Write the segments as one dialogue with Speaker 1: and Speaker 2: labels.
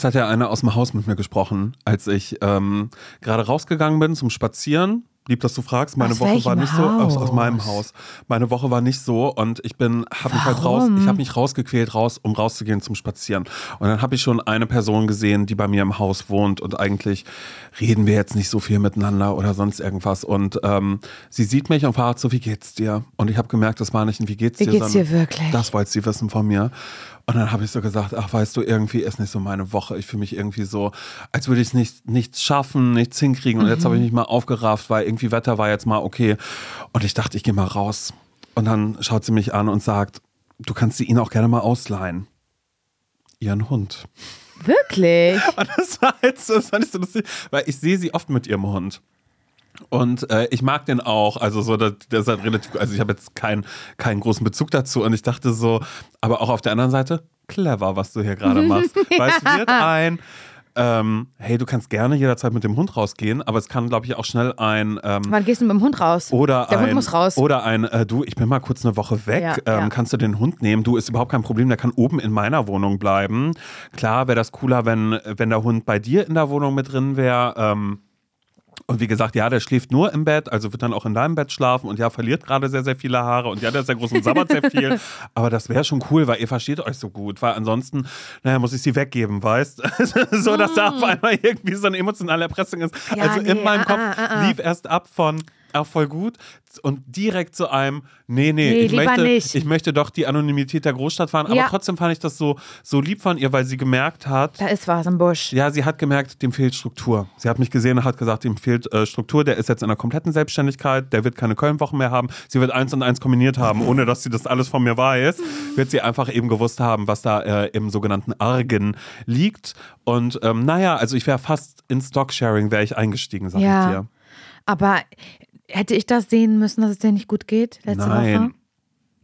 Speaker 1: Es hat ja einer aus dem Haus mit mir gesprochen, als ich ähm, gerade rausgegangen bin zum Spazieren. Lieb, dass du fragst. Meine
Speaker 2: Aus
Speaker 1: Woche war nicht so aus, aus
Speaker 2: Haus?
Speaker 1: meinem Haus. Meine Woche war nicht so und ich bin, habe mich halt raus, ich habe mich rausgequält, raus, um rauszugehen zum Spazieren. Und dann habe ich schon eine Person gesehen, die bei mir im Haus wohnt und eigentlich reden wir jetzt nicht so viel miteinander oder sonst irgendwas. Und ähm, sie sieht mich und fragt so, wie geht's dir? Und ich habe gemerkt, das war nicht ein Wie geht's
Speaker 2: Wie
Speaker 1: dir,
Speaker 2: geht's
Speaker 1: sondern
Speaker 2: dir wirklich?
Speaker 1: das wollte sie wissen von mir. Und dann habe ich so gesagt, ach weißt du, irgendwie ist nicht so meine Woche. Ich fühle mich irgendwie so, als würde ich es nicht, nichts schaffen, nichts hinkriegen. Und jetzt habe ich mich mal aufgerafft, weil irgendwie Wetter war jetzt mal okay. Und ich dachte, ich gehe mal raus. Und dann schaut sie mich an und sagt, du kannst sie ihnen auch gerne mal ausleihen. Ihren Hund.
Speaker 2: Wirklich?
Speaker 1: Und das war halt so, das fand ich so lustig, weil ich sehe sie oft mit ihrem Hund. Und äh, ich mag den auch, also so, der, der ist halt relativ, also ich habe jetzt keinen keinen großen Bezug dazu und ich dachte so, aber auch auf der anderen Seite, clever, was du hier gerade machst. Weil es wird ein, ähm, hey, du kannst gerne jederzeit mit dem Hund rausgehen, aber es kann, glaube ich, auch schnell ein, ähm,
Speaker 2: Wann gehst du mit dem Hund raus?
Speaker 1: oder
Speaker 2: Der
Speaker 1: ein,
Speaker 2: Hund muss raus.
Speaker 1: Oder ein, äh, du, ich bin mal kurz eine Woche weg,
Speaker 2: Ja,
Speaker 1: ähm,
Speaker 2: ja.
Speaker 1: kannst du den Hund nehmen? Du, ist überhaupt kein Problem, der kann oben in meiner Wohnung bleiben. Klar wäre das cooler, wenn, wenn der Hund bei dir in der Wohnung mit drin wäre. Ähm, und wie gesagt, ja, der schläft nur im Bett, also wird dann auch in deinem Bett schlafen und ja, verliert gerade sehr, sehr viele Haare und ja, der ist sehr groß und sabbert sehr viel. Aber das wäre schon cool, weil ihr versteht euch so gut, weil ansonsten, naja, muss ich sie weggeben, weißt? so, dass da auf einmal irgendwie so eine emotionale Erpressung ist.
Speaker 2: Ja,
Speaker 1: also in
Speaker 2: nee,
Speaker 1: meinem
Speaker 2: ah,
Speaker 1: Kopf
Speaker 2: ah, ah.
Speaker 1: lief erst ab von, auch voll gut und direkt zu einem, nee, nee,
Speaker 2: Nee,
Speaker 1: ich, möchte,
Speaker 2: nicht.
Speaker 1: ich möchte doch die Anonymität der Großstadt fahren, aber
Speaker 2: Ja.
Speaker 1: trotzdem fand ich das so, so lieb von ihr, weil sie gemerkt hat,
Speaker 2: Da ist was im Busch.
Speaker 1: ja, sie hat gemerkt, dem fehlt Struktur. Sie hat mich gesehen und hat gesagt, dem fehlt äh, Struktur. Der ist jetzt in einer kompletten Selbstständigkeit. Der wird keine Kölnwochen mehr haben. Sie wird eins und eins kombiniert haben, ohne dass sie das alles von mir weiß. Wird sie einfach eben gewusst haben, was da äh, im sogenannten Argen liegt. Und ähm, naja, also ich wäre fast in Stocksharing wäre ich eingestiegen, sag
Speaker 2: Ja.
Speaker 1: ich dir.
Speaker 2: Aber hätte ich das sehen müssen, dass es dir nicht gut geht letzte
Speaker 1: Nein.
Speaker 2: Woche?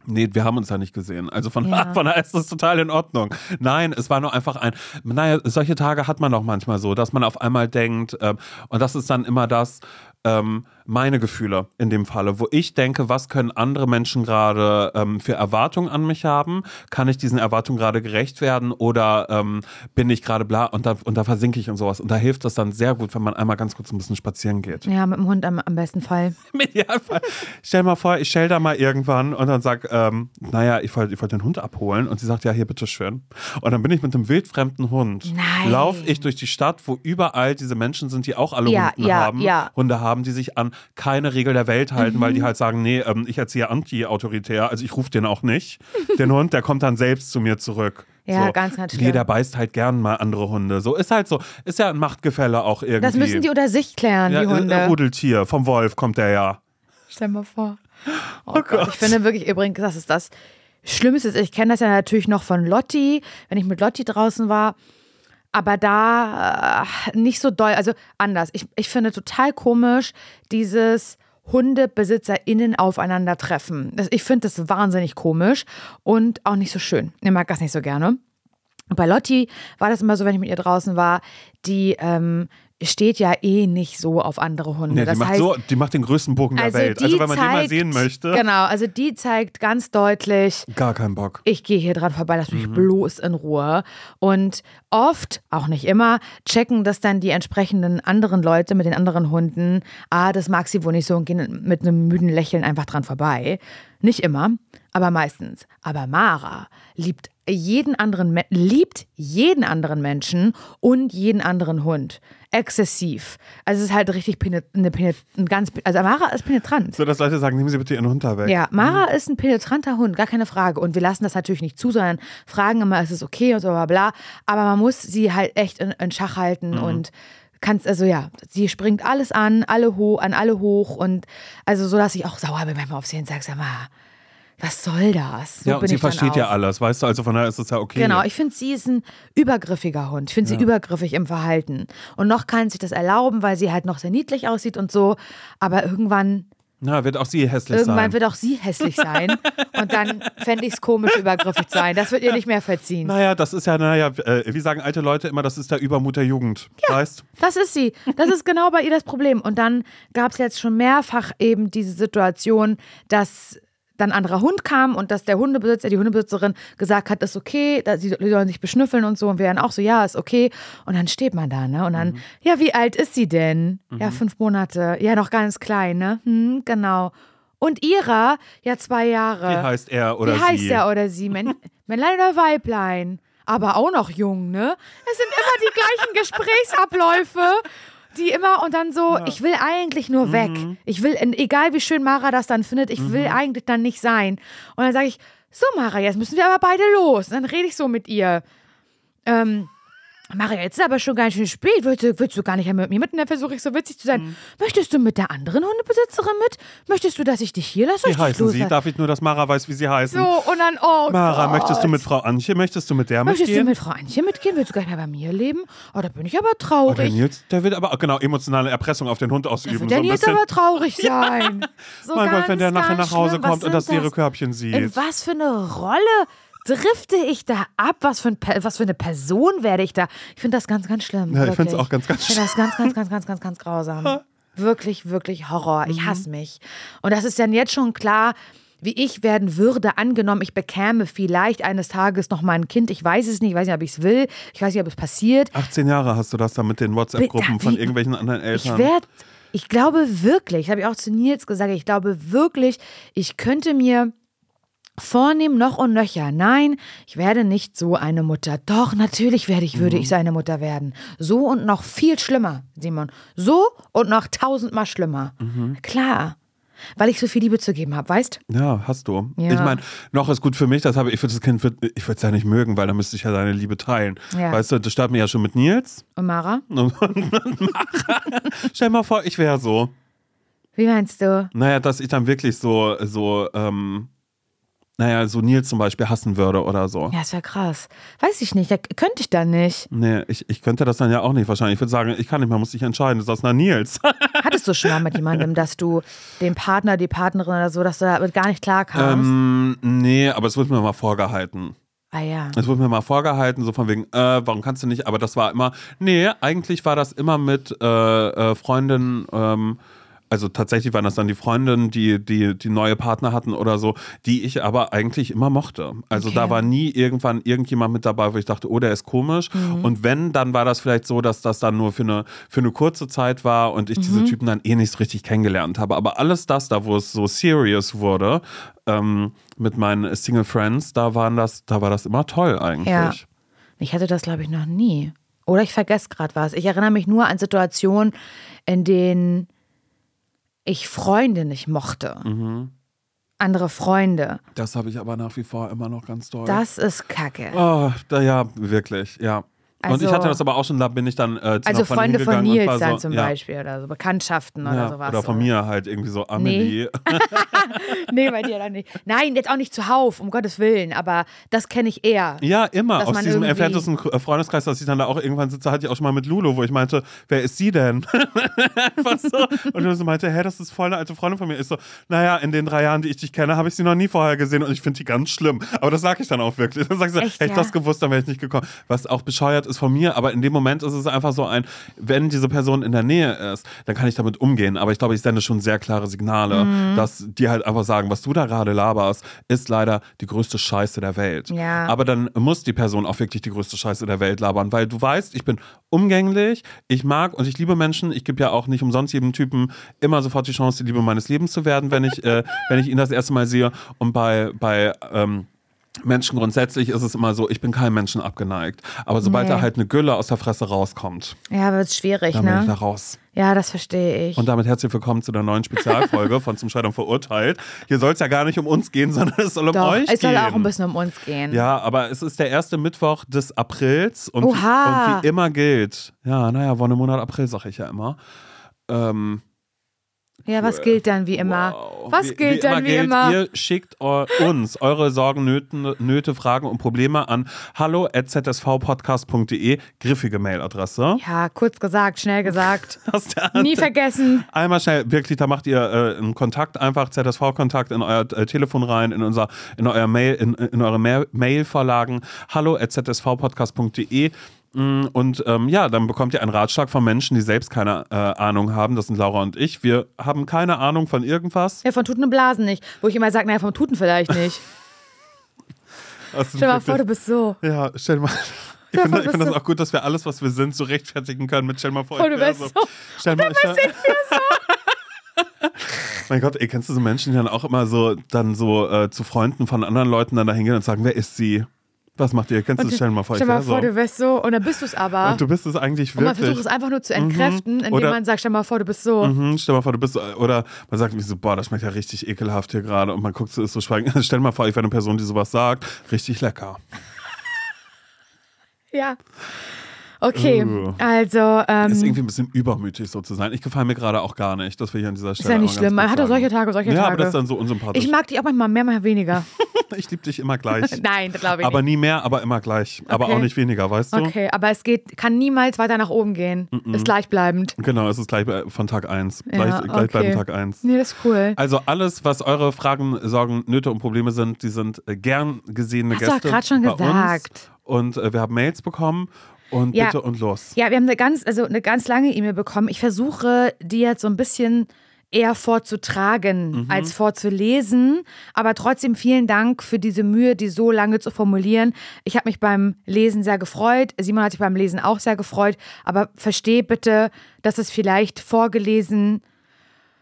Speaker 1: Nee, wir haben uns ja nicht gesehen. Also von,
Speaker 2: Ja.
Speaker 1: von daher ist das total in Ordnung. Nein, es war nur einfach ein. Naja, solche Tage hat man doch manchmal so, dass man auf einmal denkt, ähm, und das ist dann immer das, ähm, meine Gefühle in dem Falle, wo ich denke, was können andere Menschen gerade ähm, für Erwartungen an mich haben? Kann ich diesen Erwartungen gerade gerecht werden oder ähm, bin ich gerade bla und da, und da versinke ich und sowas. Und da hilft das dann sehr gut, wenn man einmal ganz kurz ein bisschen spazieren geht.
Speaker 2: Ja, mit dem Hund am, am besten Fall.
Speaker 1: Im Idealfall. Stell mal vor, ich stell da mal irgendwann und dann sag, ähm, naja, ich wollte ich wollt den Hund abholen und sie sagt, ja, hier, bitteschön. Und dann bin ich mit einem wildfremden Hund.
Speaker 2: Nein.
Speaker 1: Lauf ich durch die Stadt, wo überall diese Menschen sind, die auch alle
Speaker 2: Ja,
Speaker 1: Hunde
Speaker 2: ja,
Speaker 1: haben.
Speaker 2: ja.
Speaker 1: Hunde haben, die sich an keine Regel der Welt halten,
Speaker 2: Mhm.
Speaker 1: weil die halt sagen, nee, ähm, ich erziehe anti-autoritär, also ich rufe den auch nicht. Den Hund, der kommt dann selbst zu mir zurück.
Speaker 2: Ja,
Speaker 1: so.
Speaker 2: ganz, ganz
Speaker 1: Nee, der beißt halt gern mal andere Hunde. So ist halt so. Ist ja ein Machtgefälle auch irgendwie.
Speaker 2: Das müssen die unter sich klären,
Speaker 1: ja,
Speaker 2: die Hunde.
Speaker 1: Ein Rudeltier, vom Wolf kommt der ja.
Speaker 2: Stell mal vor. Oh, Gott. Ich finde wirklich übrigens, das ist das Schlimmste. Ich kenne das ja natürlich noch von Lotti, wenn ich mit Lotti draußen war. Aber da äh, nicht so doll, also anders. Ich, ich finde total komisch, dieses HundebesitzerInnen aufeinandertreffen. Ich finde das wahnsinnig komisch und auch nicht so schön. Ich mag das nicht so gerne. Bei Lotti war das immer so, wenn ich mit ihr draußen war, die ähm, steht ja eh nicht so auf andere Hunde.
Speaker 1: Nee, die,
Speaker 2: das
Speaker 1: macht
Speaker 2: heißt,
Speaker 1: so, die macht den größten Bogen der
Speaker 2: also
Speaker 1: Welt.
Speaker 2: die
Speaker 1: Also wenn man den mal
Speaker 2: zeigt-
Speaker 1: sehen möchte,
Speaker 2: Genau, also die zeigt ganz deutlich,
Speaker 1: gar keinen Bock.
Speaker 2: ich gehe hier dran vorbei, lass
Speaker 1: Mhm.
Speaker 2: mich bloß in Ruhe. Und oft, auch nicht immer, checken das dann die entsprechenden anderen Leute mit den anderen Hunden. Ah, das mag sie wohl nicht so und gehen mit einem müden Lächeln einfach dran vorbei. Nicht immer, aber meistens. Aber Mara liebt jeden anderen, liebt jeden anderen Menschen und jeden anderen Hund. Exzessiv. Also es ist halt richtig eine penet ein ganz, also Mara ist penetrant.
Speaker 1: So, dass Leute sagen, nehmen Sie bitte Ihren Hund da weg.
Speaker 2: Ja, Mara ist ein penetranter Hund, gar keine Frage. Und wir lassen das natürlich nicht zu, sondern fragen immer, ist es okay und so bla bla. Aber man muss sie halt echt in, in Schach halten
Speaker 1: Mhm.
Speaker 2: und kannst, also ja, sie springt alles an, alle hoch, an alle hoch und also so, dass ich auch sauer bin manchmal auf sie und sage, sag mal, was soll das? So
Speaker 1: ja, und sie versteht ja alles, weißt du, also von daher ist es ja okay.
Speaker 2: Genau, ich finde, sie ist ein übergriffiger Hund. Ich finde sie übergriffig im Verhalten. Und noch kann sie sich das erlauben, weil sie halt noch sehr niedlich aussieht und so. Aber irgendwann
Speaker 1: Na, wird auch sie hässlich
Speaker 2: Irgendwann
Speaker 1: sein.
Speaker 2: wird auch sie hässlich sein. und dann fände ich es komisch, übergriffig zu sein. Das wird ihr nicht mehr verziehen.
Speaker 1: Naja, das ist ja, naja, äh, wie sagen alte Leute immer, das ist der Übermut der Jugend. Weißt?
Speaker 2: Das ist sie. Das ist genau bei ihr das Problem. Und dann gab es jetzt schon mehrfach eben diese Situation, dass dann ein anderer Hund kam und dass der Hundebesitzer, die Hundebesitzerin gesagt hat, ist okay, sie die sollen sich beschnüffeln und so und wir dann auch so, ja, ist okay. Und dann steht man da, ne? Und dann,
Speaker 1: Mhm.
Speaker 2: ja, wie alt ist sie denn? Ja, fünf Monate. Ja, noch ganz klein, ne? Hm, genau. Und ihrer, ja, zwei Jahre.
Speaker 1: Wie heißt er oder
Speaker 2: Wie heißt
Speaker 1: sie?
Speaker 2: er oder sie? Männ Männlein oder Weiblein? Aber auch noch jung, ne? Es sind immer die gleichen Gesprächsabläufe. Die immer und dann so, ich will eigentlich nur weg.
Speaker 1: Mhm.
Speaker 2: Ich will, egal wie schön Mara das dann findet, ich will eigentlich dann nicht sein. Und dann sage ich, so Mara, jetzt müssen wir aber beide los. Und dann rede ich so mit ihr. Ähm, Mara, jetzt ist aber schon ganz schön spät. Willst du, willst du gar nicht mehr mit mir mit? Und dann versuche ich so witzig zu sein.
Speaker 1: Mhm.
Speaker 2: Möchtest du mit der anderen Hundebesitzerin mit? Möchtest du, dass ich dich hier lasse?
Speaker 1: Wie heißen sie? Darf ich nur, dass Mara weiß, wie sie heißen?
Speaker 2: So, und dann, oh
Speaker 1: Mara,
Speaker 2: Gott.
Speaker 1: möchtest du mit Frau Antje, möchtest du mit der
Speaker 2: Möchtest du
Speaker 1: mitgehen?
Speaker 2: mit Frau Antje mitgehen? Willst du gar nicht mehr bei mir leben? Oh, da bin ich aber
Speaker 1: Oh, der
Speaker 2: traurig.
Speaker 1: Nils, der wird aber, genau, emotionale Erpressung auf den Hund
Speaker 2: da
Speaker 1: ausüben.
Speaker 2: wird
Speaker 1: so
Speaker 2: der Nils
Speaker 1: bisschen.
Speaker 2: aber traurig sein. So
Speaker 1: mein Gott,
Speaker 2: ganz,
Speaker 1: wenn der nachher nach Hause
Speaker 2: schlimm.
Speaker 1: Kommt und das
Speaker 2: sind
Speaker 1: leere Körbchen sieht.
Speaker 2: In was für eine Rolle drifte ich da ab? Was für, ein, was für eine Person werde ich da? Ich finde das ganz, ganz schlimm.
Speaker 1: Ja, ich find's
Speaker 2: wirklich.
Speaker 1: auch ganz, ganz
Speaker 2: Ich finde das ganz, ganz, ganz, ganz, ganz, ganz grausam. Wirklich, wirklich Horror. Ich
Speaker 1: Mhm.
Speaker 2: hasse mich. Und das ist dann jetzt schon klar, wie ich werden würde, angenommen, ich bekäme vielleicht eines Tages noch mal ein Kind. Ich weiß es nicht, ich weiß nicht, ob ich es will, ich weiß nicht, ob es passiert.
Speaker 1: 18 Jahre hast du das da mit den WhatsApp-Gruppen von irgendwelchen anderen Eltern.
Speaker 2: Ich werde, ich glaube wirklich, habe ich auch zu Nils gesagt, ich glaube wirklich, ich könnte mir vornehmen noch und nöcher. Nein, ich werde nicht so eine Mutter. Doch, natürlich werde ich, würde ich so eine Mutter werden. So und noch viel schlimmer, Simon. So und noch tausendmal schlimmer. Klar. Weil ich so viel Liebe zu geben habe, weißt?
Speaker 1: Ja, hast du.
Speaker 2: Ja.
Speaker 1: Ich meine, noch ist gut für mich, das habe ich für das Kind, ich würde es ja nicht mögen, weil dann müsste ich ja deine Liebe teilen.
Speaker 2: Ja.
Speaker 1: Weißt du, das starten wir ja schon mit Nils.
Speaker 2: Und Mara?
Speaker 1: Und, und Mara. Stell mal vor, ich wäre so.
Speaker 2: Wie meinst du?
Speaker 1: Naja, dass ich dann wirklich so, so, ähm, naja, so Nils zum Beispiel hassen würde oder so.
Speaker 2: Ja, ist ja krass. Weiß ich nicht, da könnte ich dann nicht.
Speaker 1: Nee, ich, ich könnte das dann ja auch nicht wahrscheinlich. Ich würde sagen, ich kann nicht, man muss sich entscheiden. Das ist na Nils.
Speaker 2: Hattest du schon mal mit jemandem, dass du den Partner, die Partnerin oder so, dass du damit gar nicht klarkamst?
Speaker 1: ähm, nee, aber es wurde mir mal vorgehalten.
Speaker 2: ah ja.
Speaker 1: Es wurde mir mal vorgehalten, so von wegen, äh, warum kannst du nicht? Aber das war immer, nee, eigentlich war das immer mit äh, äh, Freundinnen, ähm, also tatsächlich waren das dann die Freundinnen, die, die, die neue Partner hatten oder so, die ich aber eigentlich immer mochte. Also
Speaker 2: Okay.
Speaker 1: da war nie irgendwann irgendjemand mit dabei, wo ich dachte, oh, der ist komisch. Und wenn, dann war das vielleicht so, dass das dann nur für eine, für eine kurze Zeit war und ich diese Typen dann eh nicht so richtig kennengelernt habe. Aber alles das, da wo es so serious wurde, ähm, mit meinen Single Friends, da waren das, da war das immer toll eigentlich.
Speaker 2: Ja. Ich hatte das, glaube ich, noch nie. Oder ich vergesse gerade was. Ich erinnere mich nur an Situationen, in denen ich Freunde nicht mochte.
Speaker 1: Mhm.
Speaker 2: Andere Freunde.
Speaker 1: Das habe ich aber nach wie vor immer noch ganz doll.
Speaker 2: Das ist Kacke.
Speaker 1: Oh, da, ja, wirklich, ja. Und
Speaker 2: Also-
Speaker 1: ich hatte das aber auch schon, da bin ich dann äh, zu
Speaker 2: Also Freunde von
Speaker 1: und
Speaker 2: Nils dann
Speaker 1: so,
Speaker 2: zum
Speaker 1: ja,
Speaker 2: Beispiel oder so Bekanntschaften oder
Speaker 1: Ja,
Speaker 2: sowas.
Speaker 1: oder von mir halt irgendwie so Amelie.
Speaker 2: Nee, bei dir dann nicht. Nein, jetzt auch nicht zuhauf, um Gottes Willen, aber das kenne ich eher.
Speaker 1: Ja, immer. Aus diesem entferntesten K- Freundeskreis, dass ich dann da auch irgendwann sitze, hatte ich auch schon mal mit Lulo, wo ich meinte, wer ist sie denn? Einfach so. Und du so meinte, hä, das ist voll eine alte Freundin von mir. Ich so, naja, in den drei Jahren, die ich dich kenne, habe ich sie noch nie vorher gesehen und ich finde die ganz schlimm. Aber das sage ich dann auch wirklich. Dann sag ich so,
Speaker 2: Echt,
Speaker 1: hätte ich
Speaker 2: ja?
Speaker 1: das gewusst, dann wäre ich nicht gekommen. Was auch bescheuert ist von mir, aber in dem Moment ist es einfach so ein, wenn diese Person in der Nähe ist, dann kann ich damit umgehen. Aber ich glaube, ich sende schon sehr klare Signale,
Speaker 2: Mhm.
Speaker 1: dass die halt einfach sagen, was du da gerade laberst, ist leider die größte Scheiße der Welt.
Speaker 2: Ja.
Speaker 1: Aber dann muss die Person auch wirklich die größte Scheiße der Welt labern, weil du weißt, ich bin umgänglich, ich mag und ich liebe Menschen. Ich gebe ja auch nicht umsonst jedem Typen immer sofort die Chance, die Liebe meines Lebens zu werden, wenn ich, äh, wenn ich ihn das erste Mal sehe. Und bei, bei ähm, Menschen grundsätzlich ist es immer so, ich bin keinem Menschen abgeneigt. Aber sobald
Speaker 2: Nee.
Speaker 1: da halt eine Gülle aus der Fresse rauskommt,
Speaker 2: Ja, wird schwierig,
Speaker 1: dann bin ich da
Speaker 2: ne?
Speaker 1: raus.
Speaker 2: Ja, das verstehe ich.
Speaker 1: Und damit herzlich willkommen zu der neuen Spezialfolge von Zum Scheitern verurteilt. Hier soll es ja gar nicht um uns gehen, sondern es soll um
Speaker 2: Doch,
Speaker 1: euch
Speaker 2: es soll
Speaker 1: gehen.
Speaker 2: auch ein bisschen um uns gehen.
Speaker 1: Ja, aber es ist der erste Mittwoch des Aprils und,
Speaker 2: Oha.
Speaker 1: und wie immer gilt, ja, naja, war im Monat April, sag ich ja immer. Ähm,
Speaker 2: Ja, was gilt dann wie immer?
Speaker 1: wow.
Speaker 2: Was
Speaker 1: Wie-
Speaker 2: gilt dann wie
Speaker 1: gilt,
Speaker 2: immer?
Speaker 1: Ihr schickt uns eure Sorgen, Nöten, Nöte, Fragen und Probleme an hallo.zsvpodcast.de, griffige Mailadresse.
Speaker 2: Ja, kurz gesagt, schnell gesagt. Nie vergessen.
Speaker 1: Einmal schnell, wirklich, da macht ihr äh, einen Kontakt, einfach ZSV-Kontakt in euer äh, Telefon rein, in unser, in euer Mail, in, in eure Mail- Mail-Vorlagen, Mm, Und ähm, ja, dann bekommt ihr einen Ratschlag von Menschen, die selbst keine äh, Ahnung haben. Das sind Laura und ich. Wir haben keine Ahnung von irgendwas.
Speaker 2: Ja, von Tuten und Blasen nicht. Wo ich immer sage, naja, vom Tuten vielleicht nicht. Stell dir mal vor, du bist so.
Speaker 1: Ja, stell mal. Ich finde find das
Speaker 2: bist
Speaker 1: auch gut, dass wir alles, was wir sind, so rechtfertigen können mit Stell mal vor, ich
Speaker 2: du
Speaker 1: wär
Speaker 2: wärst so.
Speaker 1: Stell mal, wär, Mein Gott, ey, kennst du so Menschen, die dann auch immer so dann so äh, zu Freunden von anderen Leuten dann da hingehen und sagen, wer ist sie? Was macht ihr? Kennst du das? Stell dir mal vor, ich
Speaker 2: Stell mal vor,
Speaker 1: so.
Speaker 2: du wärst so. Und dann bist du es aber.
Speaker 1: Und du bist es eigentlich
Speaker 2: Und man versucht
Speaker 1: wirklich.
Speaker 2: es einfach nur zu entkräften, indem
Speaker 1: Oder-
Speaker 2: man sagt, stell mal vor, du bist so.
Speaker 1: Mhm, stell mal vor, du bist, oder man sagt wie so, boah, das schmeckt ja richtig ekelhaft hier gerade und man guckt so, ist so schweigen. Stell mal vor, ich wäre eine Person, die sowas sagt, richtig lecker.
Speaker 2: Ja. Okay,
Speaker 1: Uh.
Speaker 2: also ähm,
Speaker 1: Ist irgendwie ein bisschen übermütig so zu sein. Ich gefalle mir gerade auch gar nicht, dass wir hier an dieser
Speaker 2: ist
Speaker 1: Stelle
Speaker 2: ja nicht schlimm. Man hat doch
Speaker 1: sagen.
Speaker 2: solche Tage, solche
Speaker 1: Ja,
Speaker 2: Tage.
Speaker 1: aber das ist dann so unsympathisch.
Speaker 2: ich mag dich auch manchmal mehr, manchmal weniger.
Speaker 1: Ich liebe dich immer gleich.
Speaker 2: Nein, das glaube ich
Speaker 1: aber
Speaker 2: nicht.
Speaker 1: nie mehr, aber immer gleich. Aber
Speaker 2: Okay.
Speaker 1: auch nicht weniger, weißt du?
Speaker 2: Okay, aber es geht, kann niemals weiter nach oben gehen. Ist gleichbleibend.
Speaker 1: Genau, es ist gleich äh, von Tag 1.
Speaker 2: Ja,
Speaker 1: Gleich,
Speaker 2: okay.
Speaker 1: bleiben Tag 1.
Speaker 2: Nee, das ist cool.
Speaker 1: Also alles, was eure Fragen, Sorgen, Nöte und Probleme sind, die sind äh, gern gesehene
Speaker 2: Hast du
Speaker 1: Gäste.
Speaker 2: doch grad schon
Speaker 1: bei
Speaker 2: gesagt.
Speaker 1: Uns. Und äh, wir haben Mails bekommen und
Speaker 2: Ja.
Speaker 1: bitte und los.
Speaker 2: Ja, wir haben eine ganz, also eine ganz lange E-Mail bekommen. Ich versuche, die jetzt so ein bisschen eher vorzutragen als vorzulesen. Aber trotzdem vielen Dank für diese Mühe, die so lange zu formulieren. Ich habe mich beim Lesen sehr gefreut. Simon hat sich beim Lesen auch sehr gefreut. Aber versteh bitte, dass es vielleicht vorgelesen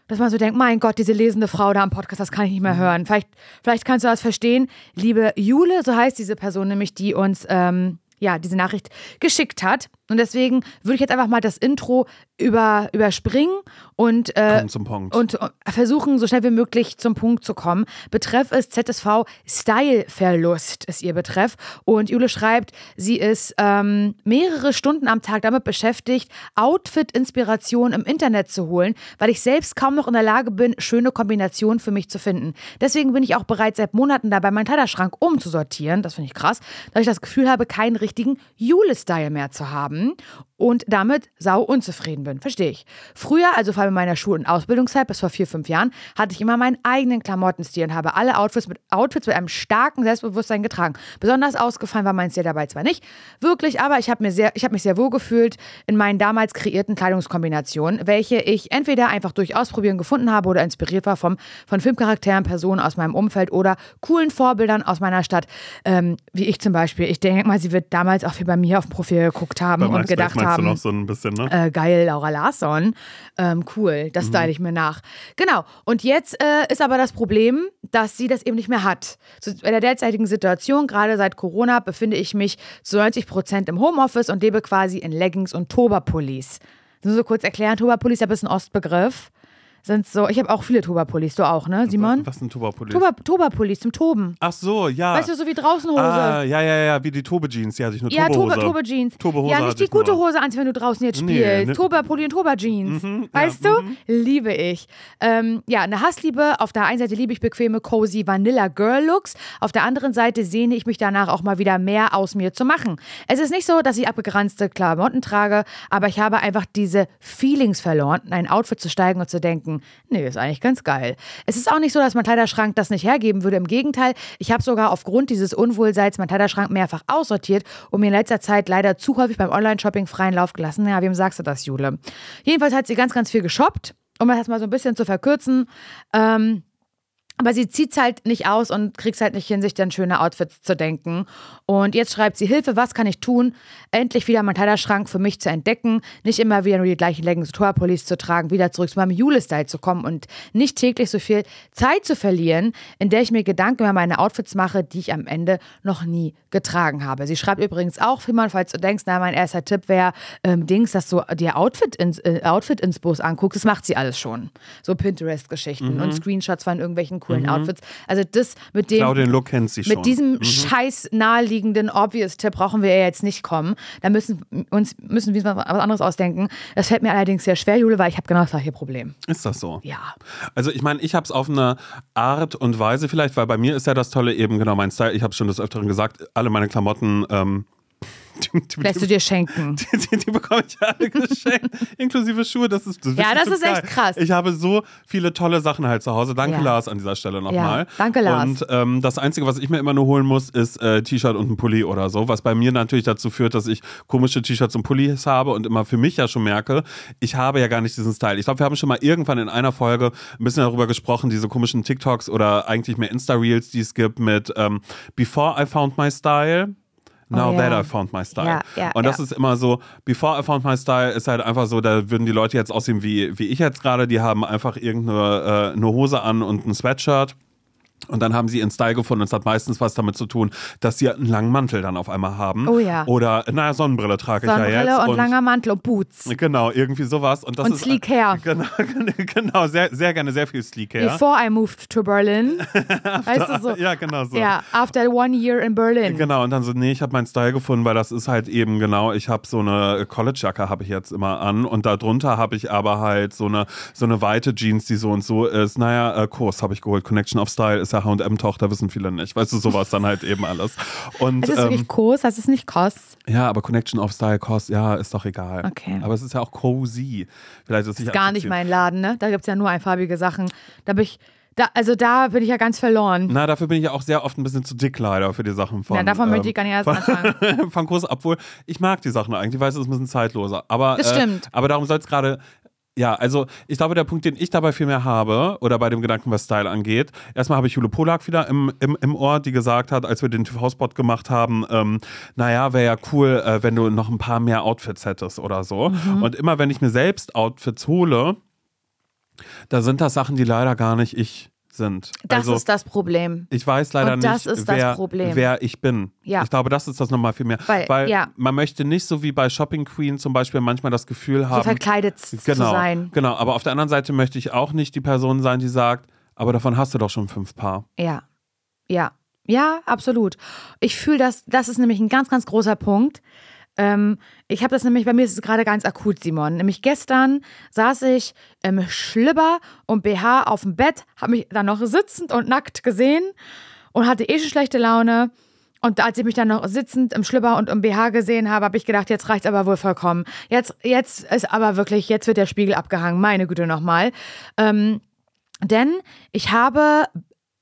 Speaker 2: dass man so denkt, mein Gott, diese lesende Frau da am Podcast, das kann ich nicht mehr hören. Vielleicht, vielleicht kannst du das verstehen. Liebe Jule, so heißt diese Person nämlich, die uns ähm, ja, diese Nachricht geschickt hat. Und deswegen würde ich jetzt einfach mal das Intro über, überspringen und, äh,
Speaker 1: Punkt.
Speaker 2: und äh, versuchen, so schnell wie möglich zum Punkt zu kommen. Betreff ist ZSV Styleverlust, ist ihr Betreff. Und Jule schreibt, sie ist ähm, mehrere Stunden am Tag damit beschäftigt, Outfit-Inspiration im Internet zu holen, weil ich selbst kaum noch in der Lage bin, schöne Kombinationen für mich zu finden. Deswegen bin ich auch bereits seit Monaten dabei, meinen Kleiderschrank umzusortieren. Das finde ich krass, dass ich das Gefühl habe, keinen richtigen Jule-Style mehr zu haben haben und damit sau unzufrieden bin. Verstehe ich. Früher, also vor allem in meiner Schul- und Ausbildungszeit bis vor vier, fünf Jahren, hatte ich immer meinen eigenen Klamottenstil und habe alle Outfits mit, Outfits mit einem starken Selbstbewusstsein getragen. Besonders ausgefallen war mein Stil dabei zwar nicht, wirklich, aber ich habe mir sehr, ich habe mich sehr wohl gefühlt in meinen damals kreierten Kleidungskombinationen, welche ich entweder einfach durch Ausprobieren gefunden habe oder inspiriert war vom, von Filmcharakteren, Personen aus meinem Umfeld oder coolen Vorbildern aus meiner Stadt, ähm, wie ich zum Beispiel. Ich denke mal, sie wird damals auch viel bei mir auf dem Profil geguckt haben und gedacht
Speaker 1: meinst
Speaker 2: haben,
Speaker 1: du noch so ein bisschen, ne?
Speaker 2: äh, geil, Laura Larsson. Ähm, cool, das style ich mir nach. Genau. Und jetzt äh, ist aber das Problem, dass sie das eben nicht mehr hat. So, bei der derzeitigen Situation, gerade seit Corona, befinde ich mich zu 90 Prozent im Homeoffice und lebe quasi in Leggings und Toba-Pullis. Nur so kurz erklären, Toba-Pullis ist ein Ostbegriff. Sind so, ich habe auch viele Toba-Pullis, du auch, ne, Simon?
Speaker 1: Was sind Toba-Pullis?
Speaker 2: Toba- Toba-Pullis zum Toben.
Speaker 1: Ach so, ja.
Speaker 2: Weißt du, so wie Draußenhose.
Speaker 1: ah, ja, ja, ja, wie die Tobe-Jeans. Ja, hatte ich nur
Speaker 2: Ja,
Speaker 1: Tobe-Hose.
Speaker 2: Toba, Toba Jeans.
Speaker 1: Toba-Hose
Speaker 2: ja, nicht die gute Hose anziehen, wenn du draußen jetzt
Speaker 1: Nee,
Speaker 2: spielst.
Speaker 1: ne-
Speaker 2: Toba Pulli und Toba Jeans.
Speaker 1: Mhm,
Speaker 2: weißt
Speaker 1: ja,
Speaker 2: du? Liebe ich. Ähm, ja, eine Hassliebe. Auf der einen Seite liebe ich bequeme, cozy Vanilla Girl Looks. Auf der anderen Seite sehne ich mich danach auch mal wieder mehr aus mir zu machen. Es ist nicht so, dass ich abgeranzte Klamotten trage, aber ich habe einfach diese Feelings verloren, in ein Outfit zu steigen und zu denken, nee, ist eigentlich ganz geil. Es ist auch nicht so, dass mein Kleiderschrank das nicht hergeben würde. Im Gegenteil, ich habe sogar aufgrund dieses Unwohlseins meinen Kleiderschrank mehrfach aussortiert und mir in letzter Zeit leider zu häufig beim Online-Shopping freien Lauf gelassen. Ja, wem sagst du das, Jule? Jedenfalls hat sie ganz, ganz viel geshoppt, um das mal so ein bisschen zu verkürzen. Ähm, aber sie zieht es halt nicht aus und kriegt halt nicht hin, sich dann schöne Outfits zu denken. Und jetzt schreibt sie: Hilfe, was kann ich tun? Endlich wieder meinen Kleiderschrank für mich zu entdecken. Nicht immer wieder nur die gleichen Leggings und Tourpullis zu tragen, wieder zurück zu meinem Jule-Style zu kommen und nicht täglich so viel Zeit zu verlieren, in der ich mir Gedanken über meine Outfits mache, die ich am Ende noch nie getragen habe. Sie schreibt übrigens auch, Fimmern, falls du denkst, na, mein erster Tipp wäre, ähm, Dings, dass du dir Outfit ins, äh, Outfit-Inspos anguckst. Das macht sie alles schon. So Pinterest-Geschichten und Screenshots von irgendwelchen coolen Outfits. Also das mit dem.
Speaker 1: Genau den Look kennt sie schon.
Speaker 2: Mit diesem scheiß naheliegenden Obvious-Tipp brauchen wir ja jetzt nicht kommen. Da müssen uns müssen wir uns was anderes ausdenken. Das fällt mir allerdings sehr schwer, Jule, weil ich habe genau das gleiche Problem.
Speaker 1: Ist das so?
Speaker 2: Ja.
Speaker 1: Also ich meine, ich habe es auf eine Art und Weise vielleicht, weil bei mir ist ja das Tolle eben genau mein Style. Ich habe schon des Öfteren gesagt, alle meine Klamotten, ähm, Die, die,
Speaker 2: Lässt du dir schenken.
Speaker 1: die, die, bekomme ich alle geschenkt, inklusive Schuhe. Das ist das
Speaker 2: Ja, das ist echt
Speaker 1: geil.
Speaker 2: krass.
Speaker 1: Ich habe so viele tolle Sachen halt zu Hause. Danke,
Speaker 2: Ja.
Speaker 1: Lars, an dieser Stelle nochmal.
Speaker 2: Ja, danke, Lars.
Speaker 1: Und ähm, das Einzige, was ich mir immer nur holen muss, ist äh, T-Shirt und ein Pulli oder so. Was bei mir natürlich dazu führt, dass ich komische T-Shirts und Pullis habe und immer für mich ja schon merke, ich habe ja gar nicht diesen Style. Ich glaube, wir haben schon mal irgendwann in einer Folge ein bisschen darüber gesprochen, diese komischen TikToks oder eigentlich mehr Insta-Reels, die es gibt mit ähm, Before I Found My Style. Now
Speaker 2: Oh,
Speaker 1: that I found my style.
Speaker 2: Ja, ja,
Speaker 1: und das ist immer so, before I found my style ist halt einfach so, da würden die Leute jetzt aussehen wie, wie ich jetzt gerade, die haben einfach irgendeine äh, eine Hose an und ein Sweatshirt. Und dann haben sie ihren Style gefunden. Und es hat meistens was damit zu tun, dass sie einen langen Mantel dann auf einmal haben.
Speaker 2: Oh ja.
Speaker 1: Oder, naja, Sonnenbrille trage ich ja
Speaker 2: Sonnenbrille
Speaker 1: jetzt.
Speaker 2: und, langer Mantel und Boots.
Speaker 1: Genau, irgendwie sowas. Und, das
Speaker 2: Und
Speaker 1: ist,
Speaker 2: sleek hair.
Speaker 1: Genau, genau sehr, sehr gerne, sehr viel sleek hair.
Speaker 2: Before I moved to Berlin. weißt du so?
Speaker 1: Ja, genau so.
Speaker 2: Ja, after one year in Berlin.
Speaker 1: Genau, und dann so, nee, ich habe meinen Style gefunden, weil das ist halt eben genau, ich habe so eine College-Jacke habe ich jetzt immer an und darunter habe ich aber halt so eine, so eine weite Jeans, die so und so ist. Naja, äh, Kurs habe ich geholt, Connection of Style ist ja H&M-Tochter, wissen viele nicht. Weißt du, sowas dann halt eben alles. Und,
Speaker 2: Es ist
Speaker 1: ähm,
Speaker 2: wirklich Kurs, das ist nicht Kos.
Speaker 1: ja, aber Connection of Style, Kost, ja, ist doch egal.
Speaker 2: Okay.
Speaker 1: Aber es ist ja auch cozy. Vielleicht ist es
Speaker 2: Gar nicht mein Laden, ne? Da gibt es ja nur einfarbige Sachen. Da bin ich, da, also da bin ich ja ganz verloren.
Speaker 1: Na, dafür bin ich ja auch sehr oft ein bisschen zu dick leider für die Sachen von.
Speaker 2: Ja, davon möchte
Speaker 1: ähm,
Speaker 2: ich gar nicht erst anfangen.
Speaker 1: von Kurs, obwohl ich mag die Sachen eigentlich, weil es ist ein bisschen zeitloser. Aber,
Speaker 2: Das
Speaker 1: äh,
Speaker 2: stimmt.
Speaker 1: aber darum soll es gerade. Ja, also ich glaube, der Punkt, den ich dabei viel mehr habe, oder bei dem Gedanken, was Style angeht, erstmal habe ich Jule Polak wieder im, im, im Ohr, die gesagt hat, als wir den TV-Spot gemacht haben, ähm, naja, wäre ja cool, äh, wenn du noch ein paar mehr Outfits hättest oder so.
Speaker 2: Mhm.
Speaker 1: Und immer wenn ich mir selbst Outfits hole, da sind das Sachen, die leider gar nicht ich sind.
Speaker 2: Das
Speaker 1: also,
Speaker 2: ist das Problem.
Speaker 1: ich weiß leider nicht,
Speaker 2: ist das
Speaker 1: wer,
Speaker 2: Problem.
Speaker 1: wer ich bin.
Speaker 2: Ja.
Speaker 1: Ich glaube, das ist das nochmal viel mehr.
Speaker 2: Weil, ja.
Speaker 1: man möchte nicht so wie bei Shopping Queen zum Beispiel manchmal das Gefühl
Speaker 2: So
Speaker 1: haben,
Speaker 2: verkleidet zu
Speaker 1: genau,
Speaker 2: sein.
Speaker 1: genau. Aber auf der anderen Seite möchte ich auch nicht die Person sein, die sagt, aber davon hast du doch schon fünf Paar.
Speaker 2: Ja. Ja. Ja, absolut. Ich fühle das, das ist nämlich ein ganz, ganz großer Punkt. Ähm, ich habe das nämlich, bei mir ist es gerade ganz akut, Simon. Nämlich gestern saß ich im Schlibber und BH auf dem Bett, habe mich dann noch sitzend und nackt gesehen und hatte eh schon schlechte Laune. Und als ich mich dann noch sitzend im Schlibber und im BH gesehen habe, habe ich gedacht, jetzt reicht's aber wohl vollkommen. Jetzt, jetzt ist aber wirklich, jetzt wird der Spiegel abgehangen. Meine Güte nochmal. Ähm, denn ich habe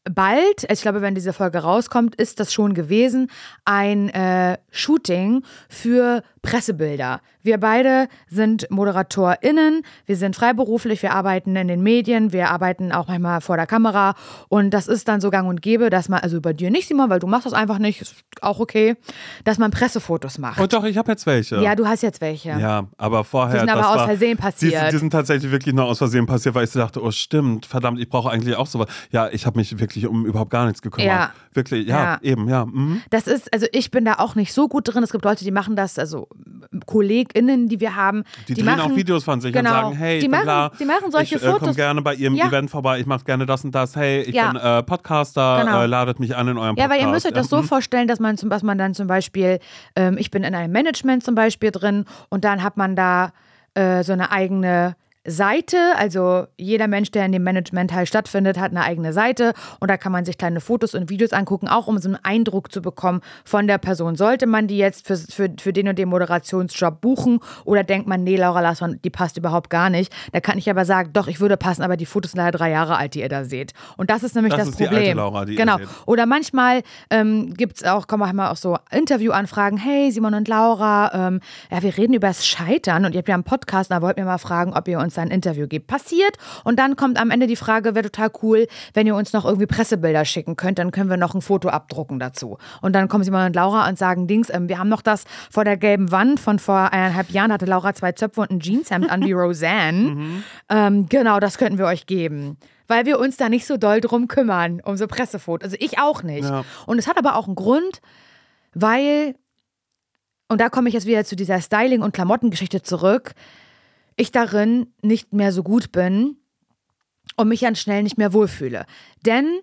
Speaker 2: bald, ich glaube, wenn diese Folge rauskommt, ist das schon gewesen, ein äh, Shooting für Pressebilder. Wir beide sind ModeratorInnen, wir sind freiberuflich, wir arbeiten in den Medien, wir arbeiten auch manchmal vor der Kamera und das ist dann so gang und gäbe, dass man, also bei dir nicht, Simon, weil du machst das einfach nicht, ist auch okay, dass man Pressefotos macht.
Speaker 1: Oh doch, ich habe jetzt welche.
Speaker 2: ja, du hast jetzt welche.
Speaker 1: Ja, aber vorher.
Speaker 2: Die sind aber aus
Speaker 1: war,
Speaker 2: Versehen
Speaker 1: Die,
Speaker 2: passiert.
Speaker 1: die sind tatsächlich wirklich nur aus Versehen passiert, weil ich so dachte, oh stimmt, verdammt, ich brauche eigentlich auch sowas. Ja, ich habe mich wirklich um überhaupt gar nichts gekümmert.
Speaker 2: Ja.
Speaker 1: Wirklich, ja,
Speaker 2: Ja.
Speaker 1: eben, ja. Mhm.
Speaker 2: Das ist, also ich bin da auch nicht so gut drin. Es gibt Leute, die machen das, also KollegInnen, die wir haben.
Speaker 1: Die, drehen
Speaker 2: machen,
Speaker 1: auch Videos von sich
Speaker 2: genau,
Speaker 1: und sagen, hey,
Speaker 2: die
Speaker 1: ich
Speaker 2: machen,
Speaker 1: klar,
Speaker 2: die machen solche
Speaker 1: ich äh, komme
Speaker 2: Fotos.
Speaker 1: gerne bei ihrem
Speaker 2: Ja.
Speaker 1: Event vorbei, ich mache gerne das und das, hey, ich
Speaker 2: Ja.
Speaker 1: bin äh, Podcaster,
Speaker 2: Genau.
Speaker 1: äh, ladet mich an in eurem
Speaker 2: Ja,
Speaker 1: Podcast.
Speaker 2: weil ihr müsst euch das so
Speaker 1: Ja, mhm.
Speaker 2: vorstellen, dass man, zum, dass man dann zum Beispiel, ähm, ich bin in einem Management zum Beispiel drin und dann hat man da äh, so eine eigene Seite, also jeder Mensch, der in dem Management halt stattfindet, hat eine eigene Seite und da kann man sich kleine Fotos und Videos angucken, auch um so einen Eindruck zu bekommen von der Person. Sollte man die jetzt für, für, für den und den Moderationsjob buchen oder denkt man, nee, Laura Lasson, die passt überhaupt gar nicht, da kann ich aber sagen, doch, ich würde passen, aber die Fotos sind leider drei Jahre alt, die ihr da seht. Und das ist nämlich
Speaker 1: Das
Speaker 2: das,
Speaker 1: ist die alte
Speaker 2: Problem.
Speaker 1: Laura, die
Speaker 2: genau. Oder manchmal ähm, gibt es auch, kommen manchmal auch so Interviewanfragen, hey Simon und Laura, ähm, ja, wir reden über das Scheitern und ihr habt ja einen Podcast, da wollt ihr mal fragen, ob ihr uns da ein Interview gebt. Passiert und dann kommt am Ende die Frage, wäre total cool, wenn ihr uns noch irgendwie Pressebilder schicken könnt, dann können wir noch ein Foto abdrucken dazu. Und dann kommen Simon und Laura und sagen, Dings, ähm, wir haben noch das vor der gelben Wand von vor eineinhalb Jahren, hatte Laura zwei Zöpfe und ein Jeanshemd an wie Roseanne. Ähm, genau, das könnten wir euch geben. Weil wir uns da nicht so doll drum kümmern, um so Pressefotos. Also ich auch nicht.
Speaker 1: Ja.
Speaker 2: Und es hat aber auch einen Grund, weil, und da komme ich jetzt wieder zu dieser Styling- und Klamottengeschichte zurück, ich darin nicht mehr so gut bin und mich dann schnell nicht mehr wohlfühle. Denn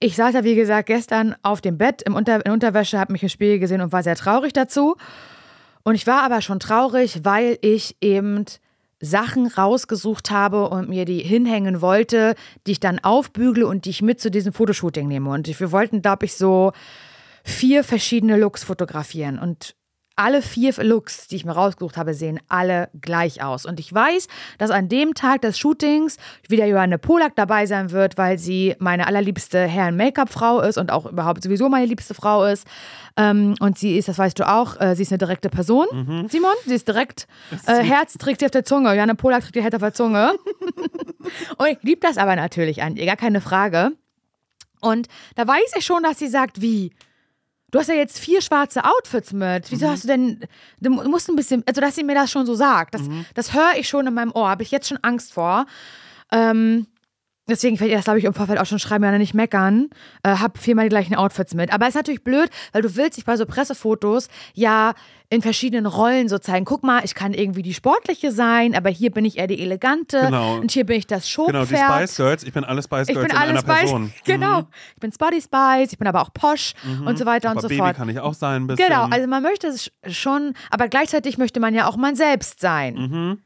Speaker 2: ich saß ja, wie gesagt, gestern auf dem Bett im Unter in Unterwäsche, habe mich im Spiegel gesehen und war sehr traurig dazu. Und ich war aber schon traurig, weil ich eben Sachen rausgesucht habe und mir die hinhängen wollte, die ich dann aufbügle und die ich mit zu diesem Fotoshooting nehme. Und wir wollten, glaube ich, so vier verschiedene Looks fotografieren. Und alle vier Looks, die ich mir rausgesucht habe, sehen alle gleich aus. Und ich weiß, dass an dem Tag des Shootings wieder Johanne Polak dabei sein wird, weil sie meine allerliebste Herren-Make-up-Frau ist und auch überhaupt sowieso meine liebste Frau ist. Ähm, und sie ist, das weißt du auch, äh, sie ist eine direkte Person.
Speaker 1: Mhm.
Speaker 2: Simon, sie ist direkt. Äh, Herz trägt sie auf der Zunge. Johanne Polak trägt ihr Herz auf der Zunge. und ich liebe das aber natürlich an ihr, gar keine Frage. Und da weiß ich schon, dass sie sagt, wie? Du hast ja jetzt vier schwarze Outfits mit. Wieso hast du denn, du musst ein bisschen, also dass sie mir das schon so sagt, das, das höre ich schon in meinem Ohr, habe ich jetzt schon Angst vor. Ähm, deswegen werde ich das, glaube ich, im Vorfeld auch schon schreiben, ja, nicht meckern. Äh, hab viermal die gleichen Outfits mit. Aber es ist natürlich blöd, weil du willst dich bei so Pressefotos ja in verschiedenen Rollen so zeigen. Guck mal, ich kann irgendwie die sportliche sein, aber hier bin ich eher die elegante
Speaker 1: Genau.
Speaker 2: und hier bin ich das
Speaker 1: Genau,
Speaker 2: Showpferd.
Speaker 1: die Spice Girls. Ich bin alle Spice
Speaker 2: Ich
Speaker 1: Girls
Speaker 2: bin
Speaker 1: in
Speaker 2: alles
Speaker 1: einer
Speaker 2: Spice.
Speaker 1: Person. Mhm.
Speaker 2: Genau. Ich bin Spotty Spice, ich bin aber auch posh und so weiter
Speaker 1: Aber
Speaker 2: und so
Speaker 1: Baby
Speaker 2: fort.
Speaker 1: kann ich auch sein ein bisschen.
Speaker 2: Genau, also man möchte es schon, aber gleichzeitig möchte man ja auch man selbst sein.
Speaker 1: Mhm.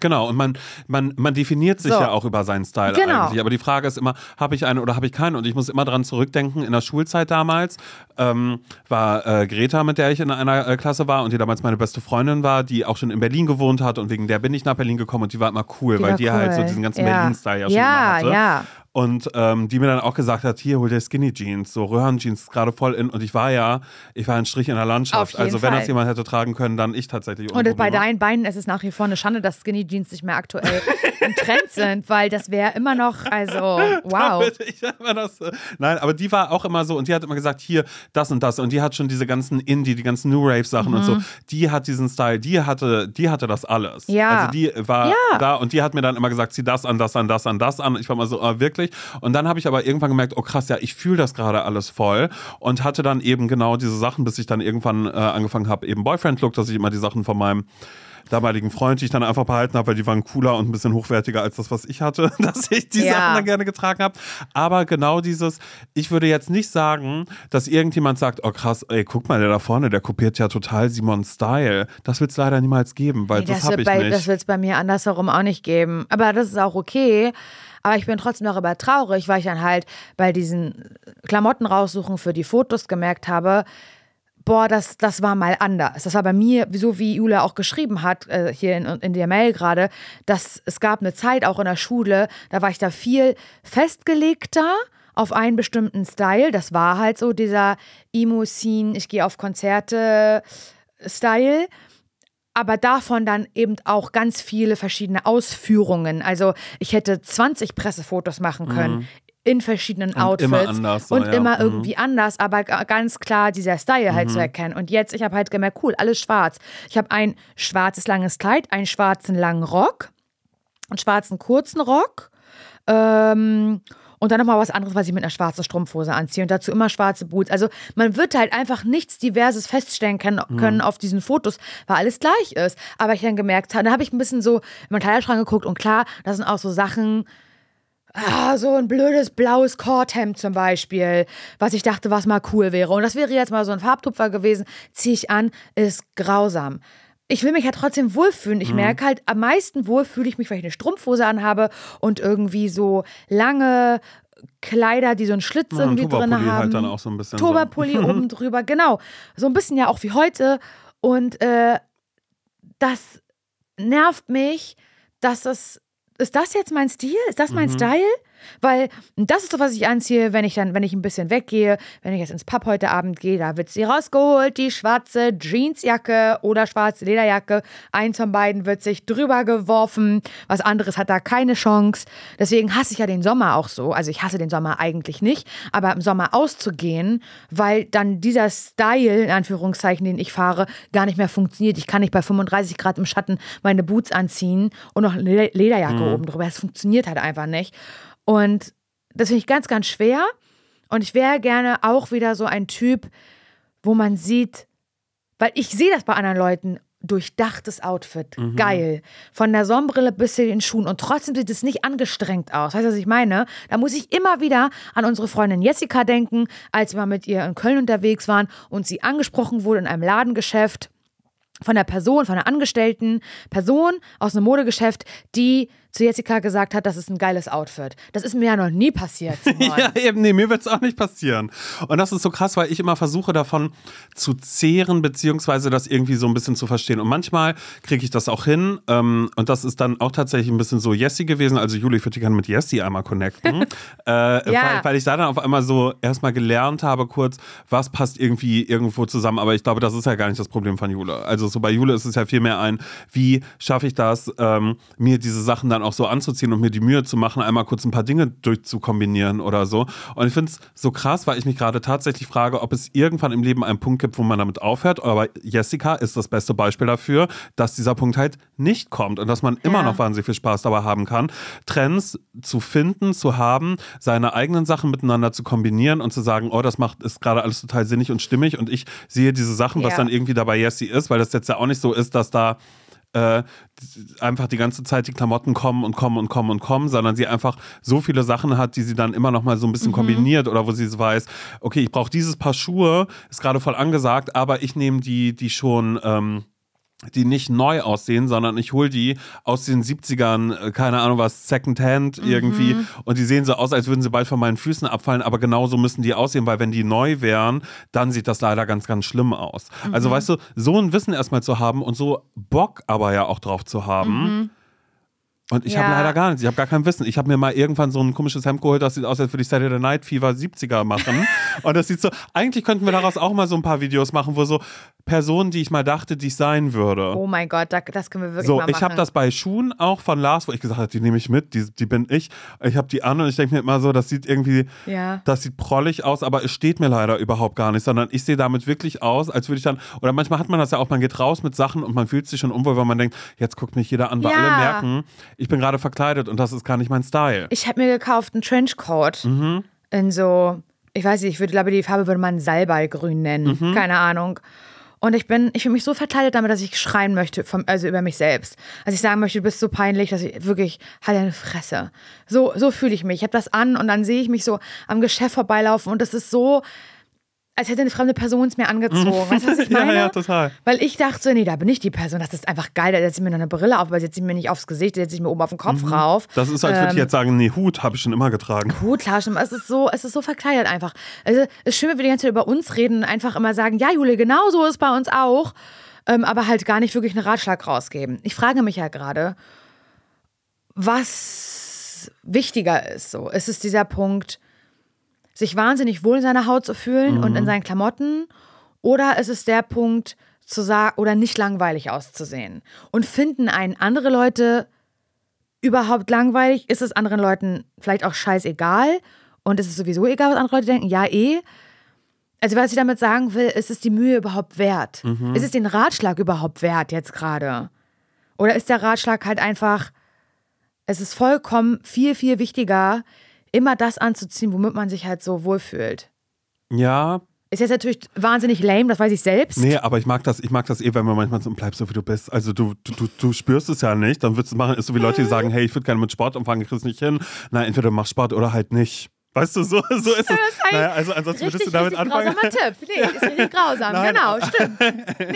Speaker 1: Genau, und man, man, man definiert sich
Speaker 2: So.
Speaker 1: ja auch über seinen Style
Speaker 2: Genau.
Speaker 1: eigentlich. Aber die Frage ist immer, habe ich einen oder habe ich keinen? Und ich muss immer dran zurückdenken, in der Schulzeit damals ähm, war äh, Greta, mit der ich in einer äh, Klasse war und die damals meine beste Freundin war, die auch schon in Berlin gewohnt hat und wegen der bin ich nach Berlin gekommen und die war immer cool,
Speaker 2: Die
Speaker 1: weil
Speaker 2: war
Speaker 1: die halt so
Speaker 2: cool.
Speaker 1: diesen ganzen
Speaker 2: Ja.
Speaker 1: Berlin-Style ja schon
Speaker 2: Ja,
Speaker 1: immer hatte.
Speaker 2: ja.
Speaker 1: Und ähm, die mir dann auch gesagt hat, hier hol dir Skinny Jeans, so Röhrenjeans gerade voll in. Und ich war ja, ich war ein Strich in der Landschaft. Also wenn
Speaker 2: Fall.
Speaker 1: das jemand hätte tragen können, dann ich tatsächlich.
Speaker 2: Und bei deinen Beinen ist es nach wie vor eine Schande, dass Skinny Jeans nicht mehr aktuell im Trend sind, weil das wäre immer noch, also, wow.
Speaker 1: Das, nein, aber die war auch immer so und die hat immer gesagt, hier, das und das. Und die hat schon diese ganzen Indie, die ganzen New Rave Sachen und so. Die hat diesen Style, die hatte, die hatte das alles.
Speaker 2: Mhm. Ja.
Speaker 1: Also die war
Speaker 2: Ja.
Speaker 1: da und die hat mir dann immer gesagt, zieh das an, das an, das an, das an. Ich war mal so, ah, wirklich. Und dann habe ich aber irgendwann gemerkt, oh krass, ja, ich fühle das gerade alles voll und hatte dann eben genau diese Sachen, bis ich dann irgendwann äh, angefangen habe, eben Boyfriend-Look, dass ich immer die Sachen von meinem damaligen Freund, die ich dann einfach behalten habe, weil die waren cooler und ein bisschen hochwertiger als das, was ich hatte, dass ich die
Speaker 2: Ja.
Speaker 1: Sachen dann gerne getragen habe. Aber genau dieses, ich würde jetzt nicht sagen, dass irgendjemand sagt, oh krass, ey, guck mal, der da vorne, der kopiert ja total Simons Style. Das wird es leider niemals geben, weil
Speaker 2: Nee,
Speaker 1: das,
Speaker 2: das
Speaker 1: habe ich
Speaker 2: bei,
Speaker 1: nicht.
Speaker 2: das wird es bei mir andersherum auch nicht geben. Aber das ist auch okay. Aber ich bin trotzdem darüber traurig, weil ich dann halt bei diesen Klamotten raussuchen für die Fotos gemerkt habe, boah, das, das war mal anders. Das war bei mir, so wie Jule auch geschrieben hat, äh, hier in, in der Mail gerade, dass es gab eine Zeit auch in der Schule, da war ich da viel festgelegter auf einen bestimmten Style. Das war halt so dieser Emo-Scene, ich gehe auf Konzerte Style aber davon dann eben auch ganz viele verschiedene Ausführungen. Also ich hätte 20 Pressefotos machen können. In verschiedenen
Speaker 1: Mhm. Und
Speaker 2: Outfits
Speaker 1: immer anders, so,
Speaker 2: und
Speaker 1: ja.
Speaker 2: immer
Speaker 1: Mhm.
Speaker 2: irgendwie anders, aber ga- ganz klar dieser Style halt zu erkennen. Und jetzt, ich habe halt gemerkt, cool, alles schwarz. Ich habe ein schwarzes langes Kleid, einen schwarzen langen Rock, einen schwarzen kurzen Rock ähm, und dann nochmal was anderes, was ich mit einer schwarzen Strumpfhose anziehe und dazu immer schwarze Boots. Also man wird halt einfach nichts Diverses feststellen können, können auf diesen Fotos, weil alles gleich ist. Aber ich dann gemerkt habe, da habe ich ein bisschen so in meinen Kleiderschrank geguckt und klar, da sind auch so Sachen, Ah, so ein blödes blaues Korthemd zum Beispiel, was ich dachte, was mal cool wäre. Und das wäre jetzt mal so ein Farbtupfer gewesen, ziehe ich an, ist grausam. Ich will mich ja trotzdem wohlfühlen.
Speaker 1: Mhm.
Speaker 2: Ich merke halt, am meisten wohl fühle ich mich, weil ich eine Strumpfhose anhabe und irgendwie so lange Kleider, die so einen Schlitz
Speaker 1: Ja,
Speaker 2: irgendwie drin
Speaker 1: Tobapulli
Speaker 2: haben.
Speaker 1: halt dann auch so ein bisschen
Speaker 2: Tobapulli oben drüber, genau. So ein bisschen ja auch wie heute. Und äh, das nervt mich, dass das. Ist das jetzt mein Stil? Ist das
Speaker 1: Mhm.
Speaker 2: mein Style? Weil das ist so, was ich anziehe, wenn ich dann, wenn ich ein bisschen weggehe, wenn ich jetzt ins Pub heute Abend gehe, da wird sie rausgeholt, die schwarze Jeansjacke oder schwarze Lederjacke. Eins von beiden wird sich drüber geworfen, was anderes hat da keine Chance. Deswegen hasse ich ja den Sommer auch so. Also ich hasse den Sommer eigentlich nicht, aber im Sommer auszugehen, weil dann dieser Style, in Anführungszeichen, den ich fahre, gar nicht mehr funktioniert. Ich kann nicht bei 35 Grad im Schatten meine Boots anziehen und noch eine Le- Lederjacke oben drüber. Das funktioniert halt einfach nicht. Und das finde ich ganz, ganz schwer. Und ich wäre gerne auch wieder so ein Typ, wo man sieht, weil ich sehe das bei anderen Leuten, durchdachtes Outfit, geil. Von der Sonnenbrille bis zu den Schuhen und trotzdem sieht es nicht angestrengt aus. Weißt du, was ich meine? Da muss ich immer wieder an unsere Freundin Jessica denken, als wir mit ihr in Köln unterwegs waren und sie angesprochen wurde in einem Ladengeschäft von der Person, von einer angestellten Person aus einem Modegeschäft, die zu Jessica gesagt hat, das ist ein geiles Outfit. Das ist mir ja noch nie passiert.
Speaker 1: Ja, eben, nee, mir wird es auch nicht passieren. Und das ist so krass, weil ich immer versuche davon zu zehren, beziehungsweise das irgendwie so ein bisschen zu verstehen. Und manchmal kriege ich das auch hin. Ähm, und das ist dann auch tatsächlich ein bisschen so Jessie gewesen. Also Juli, ich würde gerne mit Jessie einmal connecten. äh,
Speaker 2: Ja.
Speaker 1: weil, weil ich da dann auf einmal so erstmal gelernt habe, kurz, was passt irgendwie irgendwo zusammen. Aber ich glaube, das ist ja gar nicht das Problem von Jule. Also so bei Jule ist es ja vielmehr ein, wie schaffe ich das, ähm, mir diese Sachen dann auch so anzuziehen und mir die Mühe zu machen, einmal kurz ein paar Dinge durchzukombinieren oder so. Und ich finde es so krass, weil ich mich gerade tatsächlich frage, ob es irgendwann im Leben einen Punkt gibt, wo man damit aufhört. Aber Jessica ist das beste Beispiel dafür, dass dieser Punkt halt nicht kommt und dass man immer
Speaker 2: Ja.
Speaker 1: noch wahnsinnig viel Spaß dabei haben kann, Trends zu finden, zu haben, seine eigenen Sachen miteinander zu kombinieren und zu sagen, oh, das macht ist gerade alles total sinnig und stimmig und ich sehe diese Sachen, was
Speaker 2: Ja.
Speaker 1: dann irgendwie dabei Jessie ist, weil das jetzt ja auch nicht so ist, dass da äh, einfach die ganze Zeit die Klamotten kommen und kommen und kommen und kommen, sondern sie einfach so viele Sachen hat, die sie dann immer noch mal so ein bisschen kombiniert oder wo sie so weiß, okay, ich brauche dieses Paar Schuhe, ist gerade voll angesagt, aber ich nehme die, die schon ähm, die nicht neu aussehen, sondern ich hole die aus den 70ern, äh, keine Ahnung was, Secondhand irgendwie und die sehen so aus, als würden sie bald von meinen Füßen abfallen, aber genauso müssen die aussehen, weil wenn die neu wären, dann sieht das leider ganz, ganz schlimm aus. Also weißt du, so ein Wissen erstmal zu haben und so Bock aber ja auch drauf zu haben. Und ich habe
Speaker 2: Ja.
Speaker 1: leider gar nichts, ich habe gar kein Wissen. Ich habe mir mal irgendwann so ein komisches Hemd geholt, das sieht aus, als würde ich Saturday Night Fever 70er machen. und das sieht so, eigentlich könnten wir daraus auch mal so ein paar Videos machen, wo so Personen, die ich mal dachte, die ich sein würde.
Speaker 2: Oh mein Gott, da, das können wir wirklich
Speaker 1: So,
Speaker 2: mal machen.
Speaker 1: ich habe das bei Schuhen auch von Lars, wo ich gesagt habe, die nehme ich mit, die, die bin ich. Ich habe die an und ich denke mir immer so, das sieht irgendwie,
Speaker 2: Ja.
Speaker 1: das sieht prollig aus, aber es steht mir leider überhaupt gar nicht, sondern ich sehe damit wirklich aus, als würde ich dann, oder manchmal hat man das ja auch, man geht raus mit Sachen und man fühlt sich schon unwohl, weil man denkt, jetzt guckt mich jeder an, weil
Speaker 2: Ja.
Speaker 1: alle merken, ich bin gerade verkleidet und das ist gar nicht mein Style.
Speaker 2: Ich habe mir gekauft einen Trenchcoat
Speaker 1: Mhm.
Speaker 2: in so, ich weiß nicht, ich würde, glaube, die Farbe würde man Salbeigrün nennen.
Speaker 1: Mhm.
Speaker 2: Keine Ahnung. Und ich bin, ich fühle mich so verkleidet damit, dass ich schreien möchte, vom, also über mich selbst. Also ich sagen möchte, du bist so peinlich, dass ich wirklich, halt deine Fresse. So, so fühle ich mich. Ich habe das an und dann sehe ich mich so am Geschäft vorbeilaufen und das ist so, als hätte eine fremde Person es mir angezogen. Weißt du, was ich
Speaker 1: Ja,
Speaker 2: meine?
Speaker 1: ja, total.
Speaker 2: Weil ich dachte so, nee, da bin ich die Person. Das ist einfach geil. Da setze ich mir noch eine Brille auf, aber setze ich mir nicht aufs Gesicht, setze ich mir oben auf den Kopf rauf.
Speaker 1: Mhm. Das ist, als würde ich
Speaker 2: Ähm,
Speaker 1: jetzt sagen, nee, Hut habe ich schon immer getragen.
Speaker 2: Hutlaschen, es ist so, es ist so verkleidet einfach. Also, es ist schön, wenn wir die ganze Zeit über uns reden und einfach immer sagen, ja, Jule, genau so ist bei uns auch, ähm, aber halt gar nicht wirklich einen Ratschlag rausgeben. Ich frage mich ja gerade, was wichtiger ist so. Ist es dieser Punkt, sich wahnsinnig wohl in seiner Haut zu fühlen und in seinen Klamotten? Oder ist es der Punkt, zu sagen, oder nicht langweilig auszusehen? Und finden einen andere Leute überhaupt langweilig? Ist es anderen Leuten vielleicht auch scheißegal? Und ist es sowieso egal, was andere Leute denken? Ja, eh. Also, was ich damit sagen will, ist es die Mühe überhaupt wert? Ist es den Ratschlag überhaupt wert jetzt gerade? Oder ist der Ratschlag halt einfach, es ist vollkommen viel, viel wichtiger, immer das anzuziehen, womit man sich halt so wohlfühlt?
Speaker 1: Ja,
Speaker 2: Ist jetzt natürlich wahnsinnig lame, das weiß ich selbst.
Speaker 1: Nee, aber ich mag das, ich mag das eh, wenn man manchmal so bleib so wie du bist. Also du, du, du, spürst es ja nicht, dann würdest du es machen, ist so wie Leute, die sagen, hey, ich würde gerne mit Sport anfangen, ich krieg's nicht hin. Na, entweder du machst Sport oder halt nicht. Weißt du, so, so ist es.
Speaker 2: ist ein
Speaker 1: Naja, also ansonsten würdest du damit anfangen.
Speaker 2: grausamer Tipp. Nee, ist richtig grausam.
Speaker 1: Nein.
Speaker 2: genau, stimmt.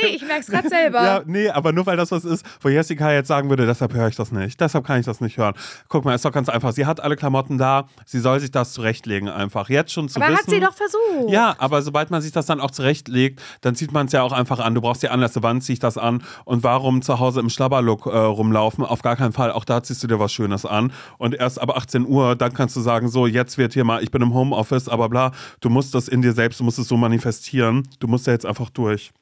Speaker 2: Nee, ich merke es gerade selber.
Speaker 1: Ja, nee, aber nur weil das was ist, wo Jessica jetzt sagen würde, deshalb höre ich das nicht. Deshalb kann ich das nicht hören. Guck mal, ist doch ganz einfach. Sie hat alle Klamotten da. Sie soll sich das zurechtlegen einfach. Jetzt schon zu
Speaker 2: Aber
Speaker 1: wissen.
Speaker 2: hat sie doch versucht.
Speaker 1: Ja, aber sobald man sich das dann auch zurechtlegt, dann zieht man es ja auch einfach an. Du brauchst die Anlässe, wann ziehe ich das an und warum zu Hause im Schlabberlook äh, rumlaufen? Auf gar keinen Fall. Auch da ziehst du dir was Schönes an. Und erst ab 18 Uhr, dann kannst du sagen, so, jetzt wird hier mal, ich bin im Homeoffice, aber bla. Du musst das in dir selbst, du musst es so manifestieren. Du musst ja jetzt einfach durch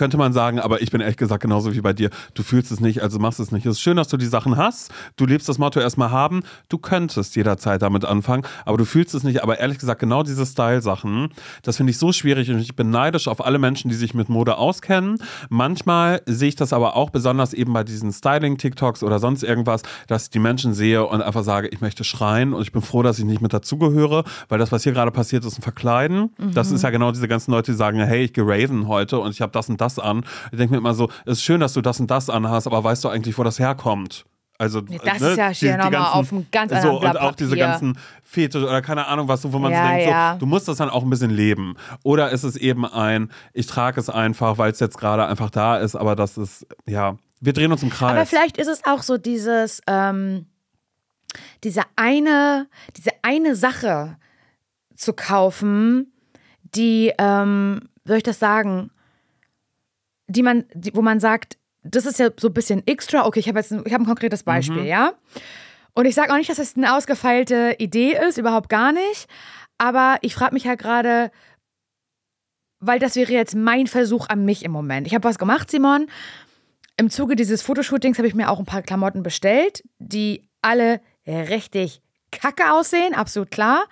Speaker 1: könnte man sagen, aber ich bin ehrlich gesagt genauso wie bei dir. Du fühlst es nicht, also machst es nicht. Es ist schön, dass du die Sachen hast. Du lebst das Motto erstmal haben. Du könntest jederzeit damit anfangen, aber du fühlst es nicht. Aber ehrlich gesagt, genau diese Style-Sachen, das finde ich so schwierig und ich bin neidisch auf alle Menschen, die sich mit Mode auskennen. Manchmal sehe ich das aber auch besonders eben bei diesen Styling-TikToks oder sonst irgendwas, dass ich die Menschen sehe und einfach sage, ich möchte schreien und ich bin froh, dass ich nicht mit dazugehöre, weil das, was hier gerade passiert, ist ein Verkleiden. Das ist ja genau diese ganzen Leute, die sagen, hey, ich gehe raven heute und ich habe das und das an. Ich denke mir immer so, es ist schön, dass du das und das anhast, aber weißt du eigentlich, wo das herkommt? Also,
Speaker 2: Nee, das ist ja hier nochmal auf einem ganz
Speaker 1: so,
Speaker 2: anderen
Speaker 1: Und
Speaker 2: Blatt
Speaker 1: auch diese ganzen Fetisch oder keine Ahnung was, wo man
Speaker 2: Ja,
Speaker 1: so denkt,
Speaker 2: ja.
Speaker 1: so, du musst das dann auch ein bisschen leben. Oder ist es eben ein, ich trage es einfach, weil es jetzt gerade einfach da ist, aber das ist, ja, Wir drehen uns im Kreis.
Speaker 2: Aber vielleicht ist es auch so dieses, ähm, diese eine, diese eine Sache zu kaufen, die, ähm, soll ich das sagen, die man, die, wo man sagt, das ist ja so ein bisschen extra. Okay, ich habe jetzt ein, ich hab ein konkretes Beispiel,
Speaker 1: Mhm.
Speaker 2: ja. Und ich sage auch nicht, dass das eine ausgefeilte Idee ist, überhaupt gar nicht. Aber ich frage mich ja gerade, weil das wäre jetzt mein Versuch an mich im Moment. Ich habe was gemacht, Simon. Im Zuge dieses Fotoshootings habe ich mir auch ein paar Klamotten bestellt, die alle richtig kacke aussehen, absolut klar.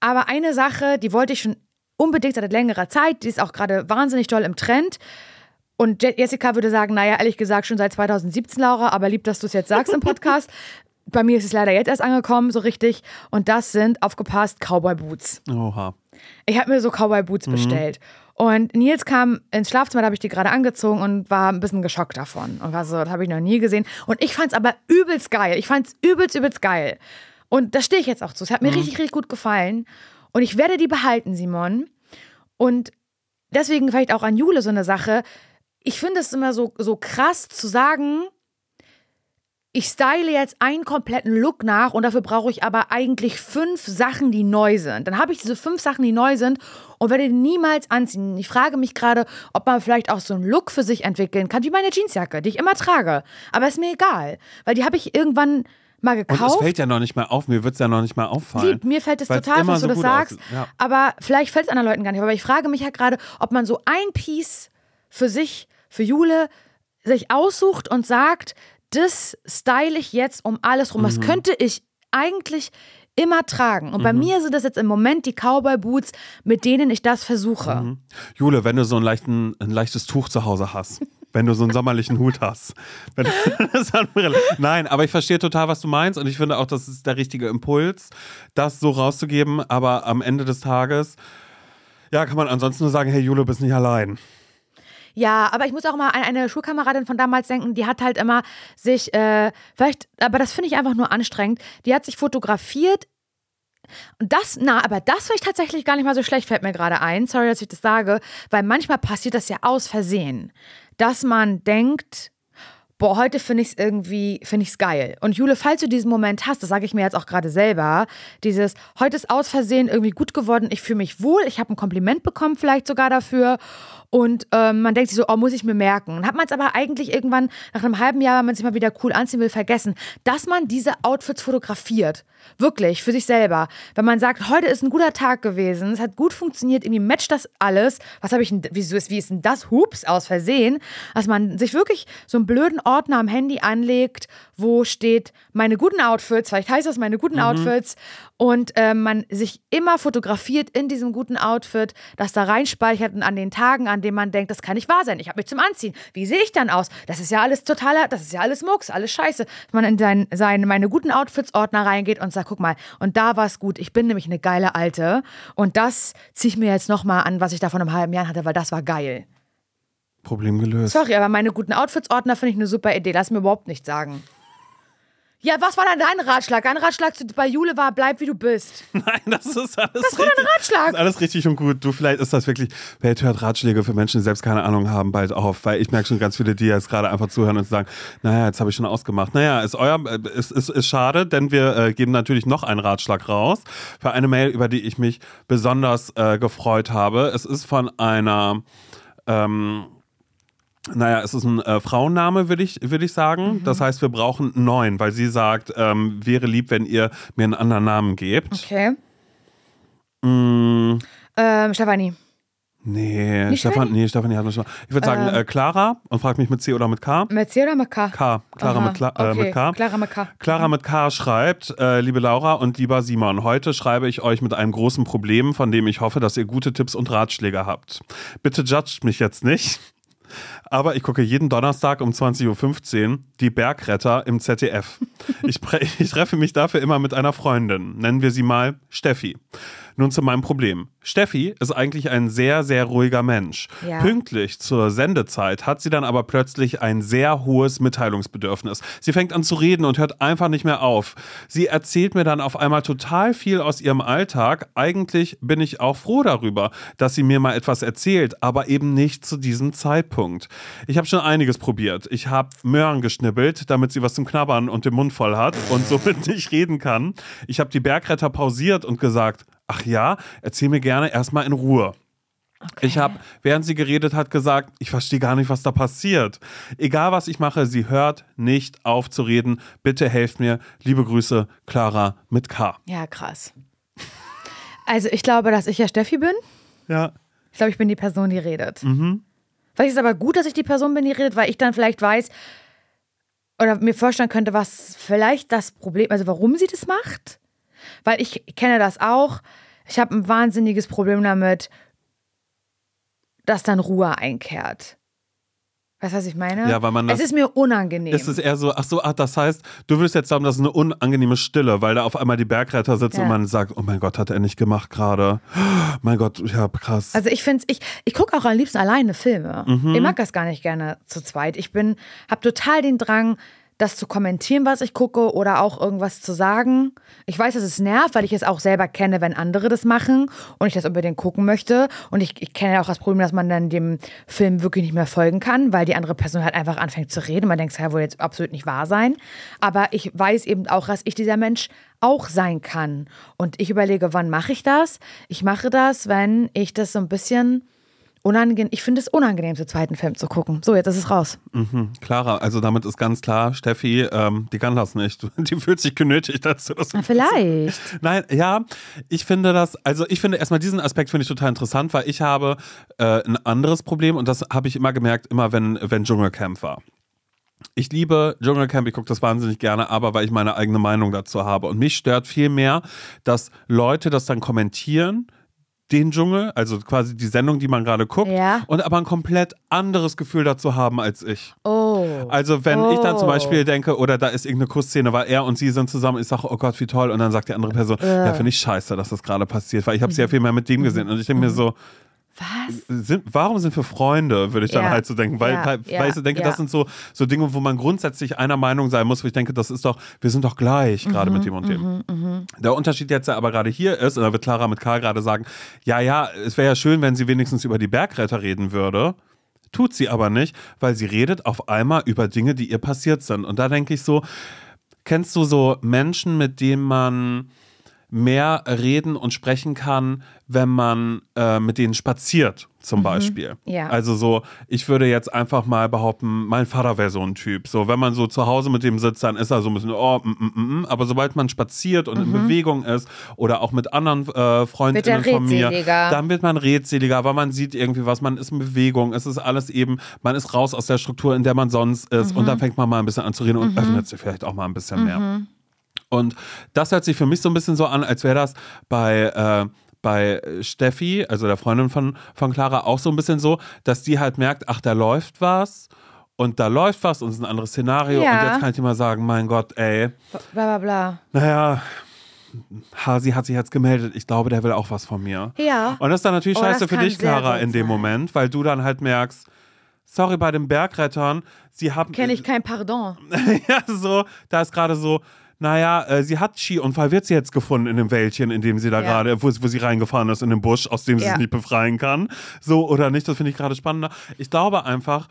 Speaker 2: Aber eine Sache, die wollte ich schon unbedingt seit längerer Zeit, die ist auch gerade wahnsinnig doll im Trend. Und Je- Jessica würde sagen, naja, ehrlich gesagt schon seit 2017, Laura, aber lieb, dass du es jetzt sagst im Podcast. Bei mir ist es leider jetzt erst angekommen, so richtig. Und das sind, aufgepasst, Cowboy Boots.
Speaker 1: Oha.
Speaker 2: Ich habe mir so Cowboy Boots bestellt. Und Nils kam ins Schlafzimmer, da habe ich die gerade angezogen und war ein bisschen geschockt davon. Und war so, das habe ich noch nie gesehen. Und ich fand es aber übelst geil. Ich fand es übelst, übelst geil. Und da stehe ich jetzt auch zu. Es hat mir richtig, richtig gut gefallen. Und ich werde die behalten, Simon. Und deswegen vielleicht auch an Jule so eine Sache. Ich finde es immer so, so krass zu sagen, ich style jetzt einen kompletten Look nach und dafür brauche ich aber eigentlich fünf Sachen, die neu sind. Dann habe ich diese fünf Sachen, die neu sind und werde die niemals anziehen. Ich frage mich gerade, ob man vielleicht auch so einen Look für sich entwickeln kann, wie meine Jeansjacke, die ich immer trage. Aber ist mir egal, weil die habe ich irgendwann mal
Speaker 1: Und
Speaker 2: gekauft.
Speaker 1: es fällt ja noch nicht mal auf, mir wird es ja noch nicht mal auffallen.
Speaker 2: Lieb, mir fällt es total,
Speaker 1: immer
Speaker 2: was du
Speaker 1: so
Speaker 2: das sagst.
Speaker 1: ja.
Speaker 2: Aber vielleicht fällt es anderen Leuten gar nicht. Aber ich frage mich ja gerade, ob man so ein Piece für sich, für Jule, sich aussucht und sagt, das style ich jetzt um alles rum.
Speaker 1: Mhm.
Speaker 2: Könnte ich eigentlich immer tragen. Und bei
Speaker 1: Mhm.
Speaker 2: mir sind das jetzt im Moment die Cowboy Boots, mit denen ich das versuche.
Speaker 1: Mhm. Jule, wenn du so ein, leichten, ein leichtes Tuch zu Hause hast, wenn du so einen sommerlichen Hut hast. Nein, aber ich verstehe total, was du meinst und ich finde auch, das ist der richtige Impuls, das so rauszugeben. Aber am Ende des Tages, ja, kann man ansonsten nur sagen, hey Jule, bist nicht allein.
Speaker 2: Ja, aber ich muss auch mal an eine Schulkameradin von damals denken, die hat halt immer sich, äh, vielleicht, aber das finde ich einfach nur anstrengend, die hat sich fotografiert. Und das, na, aber das finde ich tatsächlich gar nicht mal so schlecht, fällt mir gerade ein. Sorry, dass ich das sage, weil manchmal passiert das ja aus Versehen, dass man denkt, boah, heute finde ich es irgendwie, finde ich es geil. Und Jule, falls du diesen Moment hast, das sage ich mir jetzt auch gerade selber, dieses, heute ist aus Versehen irgendwie gut geworden, ich fühle mich wohl, ich habe ein Kompliment bekommen vielleicht sogar dafür und ähm, man denkt sich so, oh, muss ich mir merken. Und hat man es aber eigentlich irgendwann nach einem halben Jahr, wenn man sich mal wieder cool anziehen will, vergessen, dass man diese Outfits fotografiert. Wirklich, für sich selber. Wenn man sagt, heute ist ein guter Tag gewesen, es hat gut funktioniert, irgendwie matcht das alles. Was habe ich denn, wieso ist, wie ist denn das? Hups, aus Versehen. Dass man sich wirklich so einen blöden Ordner am Handy anlegt, wo steht, meine guten Outfits, vielleicht heißt das meine guten Outfits. Und ähm, man sich immer fotografiert in diesem guten Outfit, das da reinspeichert und an den Tagen, an denen man denkt, das kann nicht wahr sein. Ich habe mich zum Anziehen. Wie sehe ich dann aus? Das ist ja alles totaler, das ist ja alles Mucks, alles Scheiße. Dass man in seinen, seinen meine guten Outfits-Ordner reingeht und sagt, guck mal, und da war es gut. Ich bin nämlich eine geile Alte. Und das ziehe ich mir jetzt nochmal an, was ich da vor einem halben Jahr hatte, weil das war geil.
Speaker 1: Problem gelöst.
Speaker 2: Sorry, aber meine guten Outfits-Ordner finde ich eine super Idee. Lass mir überhaupt nichts sagen. Ja, was war dann dein Ratschlag? Dein Ratschlag zu, bei Jule war, bleib wie du bist.
Speaker 1: Nein, das ist alles.
Speaker 2: Das war dein Ratschlag.
Speaker 1: Das ist alles richtig und gut. Du, vielleicht ist das wirklich, Welt hört Ratschläge für Menschen, die selbst keine Ahnung haben, bald auf. Weil ich merke schon ganz viele, die jetzt gerade einfach zuhören und sagen, naja, jetzt habe ich schon ausgemacht. Naja, ist euer, äh, ist, ist, ist schade, denn wir äh, geben natürlich noch einen Ratschlag raus für eine Mail, über die ich mich besonders äh, gefreut habe. Es ist von einer, ähm, naja, es ist ein äh, Frauenname, würde ich, würd ich sagen. Das heißt, wir brauchen einen neuen, weil sie sagt, ähm, wäre lieb, wenn ihr mir einen anderen Namen gebt.
Speaker 2: Okay.
Speaker 1: Mm,
Speaker 2: Ähm, Stefanie.
Speaker 1: nee,
Speaker 2: Nicht
Speaker 1: Stefan, nee, Stefanie hat noch schon. Ich würde sagen äh, Clara und frag mich mit C oder mit K.
Speaker 2: Mit C oder mit K?
Speaker 1: K. Clara
Speaker 2: Aha,
Speaker 1: mit, Kla äh,
Speaker 2: okay.
Speaker 1: mit K.
Speaker 2: Clara mit K.
Speaker 1: Clara mit K schreibt, äh, liebe Laura und lieber Simon, heute schreibe ich euch mit einem großen Problem, von dem ich hoffe, dass ihr gute Tipps und Ratschläge habt. Bitte judgt mich jetzt nicht. Aber ich gucke jeden Donnerstag um 20.15 Uhr die Bergretter im ZDF. Ich, ich treffe mich dafür immer mit einer Freundin. Nennen wir sie mal Steffi. Nun zu meinem Problem. Steffi ist eigentlich ein sehr, sehr ruhiger Mensch.
Speaker 2: Ja.
Speaker 1: Pünktlich zur Sendezeit hat sie dann aber plötzlich ein sehr hohes Mitteilungsbedürfnis. Sie fängt an zu reden und hört einfach nicht mehr auf. Sie erzählt mir dann auf einmal total viel aus ihrem Alltag. Eigentlich bin ich auch froh darüber, dass sie mir mal etwas erzählt, aber eben nicht zu diesem Zeitpunkt. Ich habe schon einiges probiert. Ich habe Möhren geschnibbelt, damit sie was zum Knabbern und den Mund voll hat und somit nicht reden kann. Ich habe die Bergretter pausiert und gesagt, ach ja, erzähl mir gerne erstmal in Ruhe. Ich habe, während sie geredet hat, gesagt, ich verstehe gar nicht, was da passiert. Egal, was ich mache, sie hört nicht auf zu reden. Bitte helft mir. Liebe Grüße, Clara mit K.
Speaker 2: Ja, krass. Also ich glaube, dass ich ja Steffi bin.
Speaker 1: Ja.
Speaker 2: Ich glaube, ich bin die Person, die redet. Vielleicht ist es aber gut, dass ich die Person bin, die redet, weil ich dann vielleicht weiß oder mir vorstellen könnte, was vielleicht das Problem, also warum sie das macht. Weil ich kenne das auch. Ich habe ein wahnsinniges Problem damit, dass dann Ruhe einkehrt. Weißt du, was ich meine?
Speaker 1: Ja, weil man das-
Speaker 2: es ist mir unangenehm.
Speaker 1: Es ist eher so, ach so, ach, das heißt, du willst jetzt sagen, das ist eine unangenehme Stille, weil da auf einmal die Bergretter sitzen
Speaker 2: Ja.
Speaker 1: und man sagt, oh mein Gott, hat er nicht gemacht gerade. Mein Gott, ja, krass.
Speaker 2: Also ich finde ich, ich gucke auch am liebsten alleine Filme.
Speaker 1: Mhm.
Speaker 2: Ich mag das gar nicht gerne zu zweit. Ich bin, habe total den Drang, das zu kommentieren, was ich gucke oder auch irgendwas zu sagen. Ich weiß, dass es nervt, weil ich es auch selber kenne, wenn andere das machen und ich das unbedingt gucken möchte. Und ich, ich kenne auch das Problem, dass man dann dem Film wirklich nicht mehr folgen kann, weil die andere Person halt einfach anfängt zu reden. Man denkt, kann wohl jetzt absolut nicht wahr sein. Aber ich weiß eben auch, dass ich dieser Mensch auch sein kann. Und ich überlege, wann mache ich das? Ich mache das, wenn ich das so ein bisschen unangenehm, ich finde es unangenehm, zu zweiten Film zu gucken. So, jetzt ist es raus.
Speaker 1: Clara, also damit ist ganz klar, Steffi, ähm, die kann das nicht. Die fühlt sich genötigt dazu. Das
Speaker 2: Na, vielleicht.
Speaker 1: Nein, ja, ich finde das, also ich finde erstmal diesen Aspekt finde ich total interessant, weil ich habe äh, ein anderes Problem und das habe ich immer gemerkt, immer wenn, wenn Dschungelcamp war. Ich liebe Dschungelcamp, ich gucke das wahnsinnig gerne, aber weil ich meine eigene Meinung dazu habe. Und mich stört viel mehr, dass Leute das dann kommentieren, den Dschungel, also quasi die Sendung, die man gerade guckt,
Speaker 2: Ja.
Speaker 1: und aber ein komplett anderes Gefühl dazu haben als ich.
Speaker 2: Oh.
Speaker 1: Also wenn ich dann zum
Speaker 2: Oh.
Speaker 1: Beispiel denke, oder da ist irgendeine Kussszene, weil er und sie sind zusammen, ich sage, oh Gott, wie toll, und dann sagt die andere Person, ja, finde ich scheiße, dass das gerade passiert, weil ich habe sehr viel mehr mit dem gesehen und ich denke mir so,
Speaker 2: Was?
Speaker 1: sind, warum sind wir Freunde, würde ich dann
Speaker 2: Ja.
Speaker 1: halt so denken, weil,
Speaker 2: Ja,
Speaker 1: weil,
Speaker 2: ja,
Speaker 1: weil ich so denke,
Speaker 2: ja.
Speaker 1: das sind so, so Dinge, wo man grundsätzlich einer Meinung sein muss, wo ich denke, das ist doch, wir sind doch gleich, gerade
Speaker 2: Mhm,
Speaker 1: mit dem und dem. Der Unterschied jetzt aber gerade hier ist, und da wird Clara mit Karl gerade sagen, ja, ja, es wäre ja schön, wenn sie wenigstens über die Bergretter reden würde. Tut sie aber nicht, weil sie redet auf einmal über Dinge, die ihr passiert sind. Und da denke ich so, kennst du so Menschen, mit denen man mehr reden und sprechen kann, wenn man äh, mit denen spaziert, zum Beispiel.
Speaker 2: Ja.
Speaker 1: Also so, ich würde jetzt einfach mal behaupten, mein Vater wäre so ein Typ. So, wenn man so zu Hause mit dem sitzt, dann ist er so ein bisschen, oh, mm, mm, mm, mm. aber sobald man spaziert und in Bewegung ist oder auch mit anderen äh, Freundinnen von mir, dann wird man redseliger, weil man sieht irgendwie was, man ist in Bewegung, es ist alles eben, man ist raus aus der Struktur, in der man sonst ist und dann fängt man mal ein bisschen an zu reden und öffnet sich vielleicht auch mal ein bisschen mehr. Und das hört sich für mich so ein bisschen so an, als wäre das bei, äh, bei Steffi, also der Freundin von, von Clara, auch so ein bisschen so, dass die halt merkt, ach, da läuft was und da läuft was und es ist ein anderes Szenario.
Speaker 2: Ja.
Speaker 1: Und jetzt kann ich dir mal sagen, mein Gott, ey,
Speaker 2: Bla bla bla.
Speaker 1: naja, Hasi hat sich jetzt gemeldet, ich glaube, der will auch was von mir.
Speaker 2: Ja.
Speaker 1: Und das ist dann natürlich
Speaker 2: Oh,
Speaker 1: scheiße für dich, Clara, in dem
Speaker 2: sein.
Speaker 1: Moment, weil du dann halt merkst, sorry, bei den Bergrettern, sie haben.
Speaker 2: Kenne ich kein Pardon.
Speaker 1: ja, so, da ist gerade so, naja, äh, sie hat Skiunfall, wird sie jetzt gefunden in dem Wäldchen, in dem sie da
Speaker 2: Ja.
Speaker 1: gerade, wo, wo sie reingefahren ist, in den Busch, aus dem sie
Speaker 2: Ja.
Speaker 1: sich nicht befreien kann. So oder nicht, das finde ich gerade spannender. Ich glaube einfach,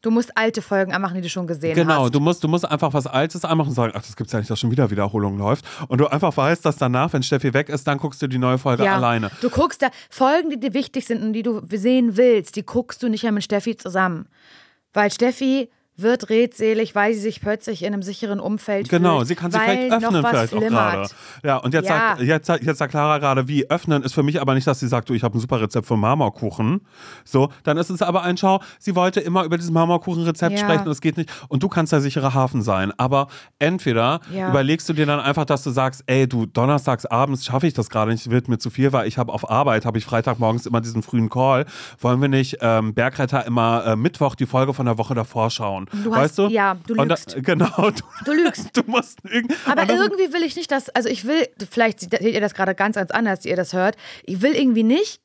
Speaker 2: Du musst alte Folgen anmachen, die du schon gesehen
Speaker 1: genau,
Speaker 2: hast.
Speaker 1: du musst, du musst einfach was Altes anmachen und sagen, ach, das gibt's ja nicht, dass schon wieder Wiederholung läuft. Und du einfach weißt, dass danach, wenn Steffi weg ist, dann guckst du die neue Folge
Speaker 2: ja.
Speaker 1: alleine.
Speaker 2: Du guckst da Folgen, die dir wichtig sind und die du sehen willst, die guckst du nicht mehr mit Steffi zusammen. Weil Steffi wird redselig, weil sie sich plötzlich in einem sicheren Umfeld
Speaker 1: Genau,
Speaker 2: fühlt.
Speaker 1: sie kann sich vielleicht öffnen vielleicht auch gerade. Ja, und jetzt,
Speaker 2: Ja.
Speaker 1: Sagt, jetzt, sagt- jetzt sagt Clara gerade, wie öffnen ist für mich aber nicht, dass sie sagt, du, ich habe ein super Rezept für Marmorkuchen. So, dann ist es aber ein Schau, sie wollte immer über dieses Marmorkuchenrezept
Speaker 2: Ja.
Speaker 1: sprechen und es geht nicht. Und du kannst der sichere Hafen sein. Aber entweder
Speaker 2: Ja.
Speaker 1: überlegst du dir dann einfach, dass du sagst, ey, du, donnerstags abends schaffe ich das gerade nicht, wird mir zu viel, weil ich habe auf Arbeit, habe ich Freitagmorgens immer diesen frühen Call. Wollen wir nicht ähm, Bergretter immer äh, Mittwoch die Folge von der Woche davor schauen? Du weißt hast, du?
Speaker 2: Ja, du
Speaker 1: lügst. Da, genau.
Speaker 2: Du, du lügst.
Speaker 1: du musst irgendwie.
Speaker 2: Aber irgendwie will ich nicht, dass, also ich will, vielleicht seht ihr das gerade ganz, ganz anders, ihr das hört. Ich will irgendwie nicht,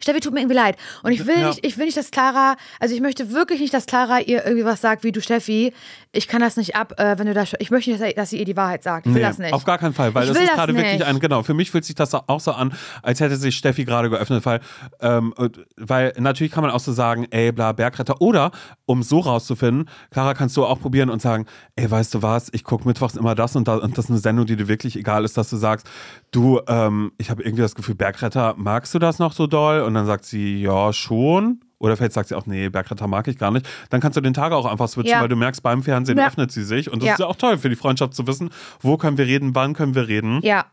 Speaker 2: Steffi tut mir irgendwie leid. Und ich will ja. nicht, ich will nicht, dass Clara, also ich möchte wirklich nicht, dass Clara ihr irgendwie was sagt, wie du Steffi, ich kann das nicht ab, äh, wenn du das, ich möchte nicht, dass sie ihr die Wahrheit sagt. Ich will nee, das nicht.
Speaker 1: Auf gar keinen Fall, weil das ist gerade wirklich ein, genau, für mich fühlt sich das auch so an, als hätte sich Steffi gerade geöffnet, weil, ähm, weil natürlich kann man auch so sagen, ey, bla, Bergretter. Oder, um so rauszufinden, Clara, kannst du auch probieren und sagen, ey, weißt du was, ich gucke mittwochs immer das und das und das ist eine Sendung, die dir wirklich egal ist, dass du sagst, du, ähm, ich habe irgendwie das Gefühl, Bergretter, magst du das noch so doll? Und dann sagt sie, ja, schon. Oder vielleicht sagt sie auch, nee, Bergretter mag ich gar nicht. Dann kannst du den Tag auch einfach switchen, ja. weil du merkst, beim Fernsehen ja. öffnet sie sich. Und das ja. ist ja auch toll für die Freundschaft zu wissen, wo können wir reden, wann können wir reden.
Speaker 2: Ja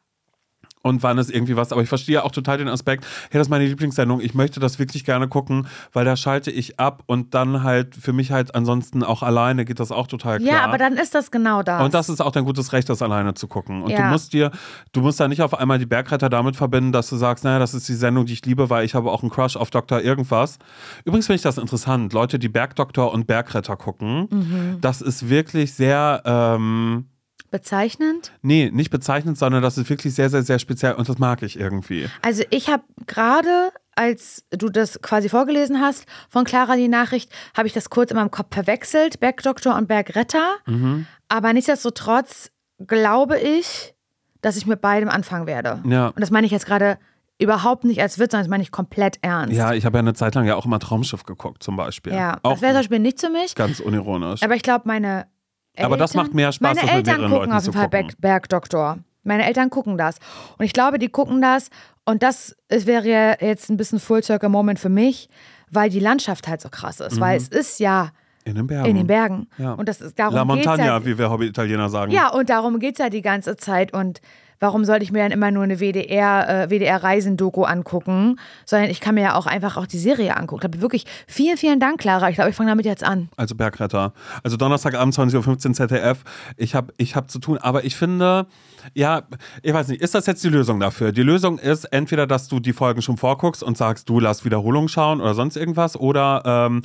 Speaker 1: und wann ist irgendwie was. Aber ich verstehe auch total den Aspekt, hey, das ist meine Lieblingssendung, ich möchte das wirklich gerne gucken, weil da schalte ich ab und dann halt für mich halt ansonsten auch alleine geht das auch total klar.
Speaker 2: Ja, aber dann ist das genau das.
Speaker 1: Und das ist auch dein gutes Recht, das alleine zu gucken. Und ja. du musst dir, du musst da nicht auf einmal die Bergretter damit verbinden, dass du sagst, naja, das ist die Sendung, die ich liebe, weil ich habe auch einen Crush auf Dr. irgendwas. Übrigens finde ich das interessant, Leute, die Bergdoktor und Bergretter gucken, mhm. das ist wirklich sehr, ähm,
Speaker 2: Bezeichnend?
Speaker 1: Nee, nicht bezeichnend, sondern das ist wirklich sehr, sehr, sehr speziell und das mag ich irgendwie.
Speaker 2: Also ich habe gerade, als du das quasi vorgelesen hast von Clara die Nachricht, habe ich das kurz in meinem Kopf verwechselt, Bergdoktor und Bergretter. Mhm. Aber nichtsdestotrotz glaube ich, dass ich mit beidem anfangen werde.
Speaker 1: Ja.
Speaker 2: Und das meine ich jetzt gerade überhaupt nicht als Witz, sondern das meine ich komplett ernst.
Speaker 1: Ja, ich habe ja eine Zeit lang ja auch immer Traumschiff geguckt, zum Beispiel.
Speaker 2: Ja,
Speaker 1: auch
Speaker 2: das wäre zum Beispiel nicht für mich.
Speaker 1: Ganz unironisch.
Speaker 2: Aber ich glaube, meine
Speaker 1: Eltern, Aber das macht mehr Spaß,
Speaker 2: Meine Eltern gucken Leuten auf jeden Fall Berg, Bergdoktor. Meine Eltern gucken das. Und ich glaube, die gucken das. Und das wäre jetzt ein bisschen Full Circle Moment für mich, weil die Landschaft halt so krass ist. Mhm. Weil es ist ja
Speaker 1: in den Bergen.
Speaker 2: In den Bergen.
Speaker 1: Ja.
Speaker 2: Und das ist darum
Speaker 1: La Montagna,
Speaker 2: ja,
Speaker 1: wie wir Hobby-Italiener sagen.
Speaker 2: Ja, und darum geht es ja die ganze Zeit. Und warum sollte ich mir dann immer nur eine WDR, äh, WDR-Reisendoku angucken, sondern ich kann mir ja auch einfach auch die Serie angucken. Ich wirklich vielen, vielen Dank, Clara. Ich glaube, ich fange damit jetzt an.
Speaker 1: Also Bergretter. Also Donnerstagabend 20.15 Uhr ZDF. Ich habe ich hab zu tun, aber ich finde, ja, ich weiß nicht, ist das jetzt die Lösung dafür? Die Lösung ist entweder, dass du die Folgen schon vorguckst und sagst, du lass Wiederholung schauen oder sonst irgendwas oder ähm,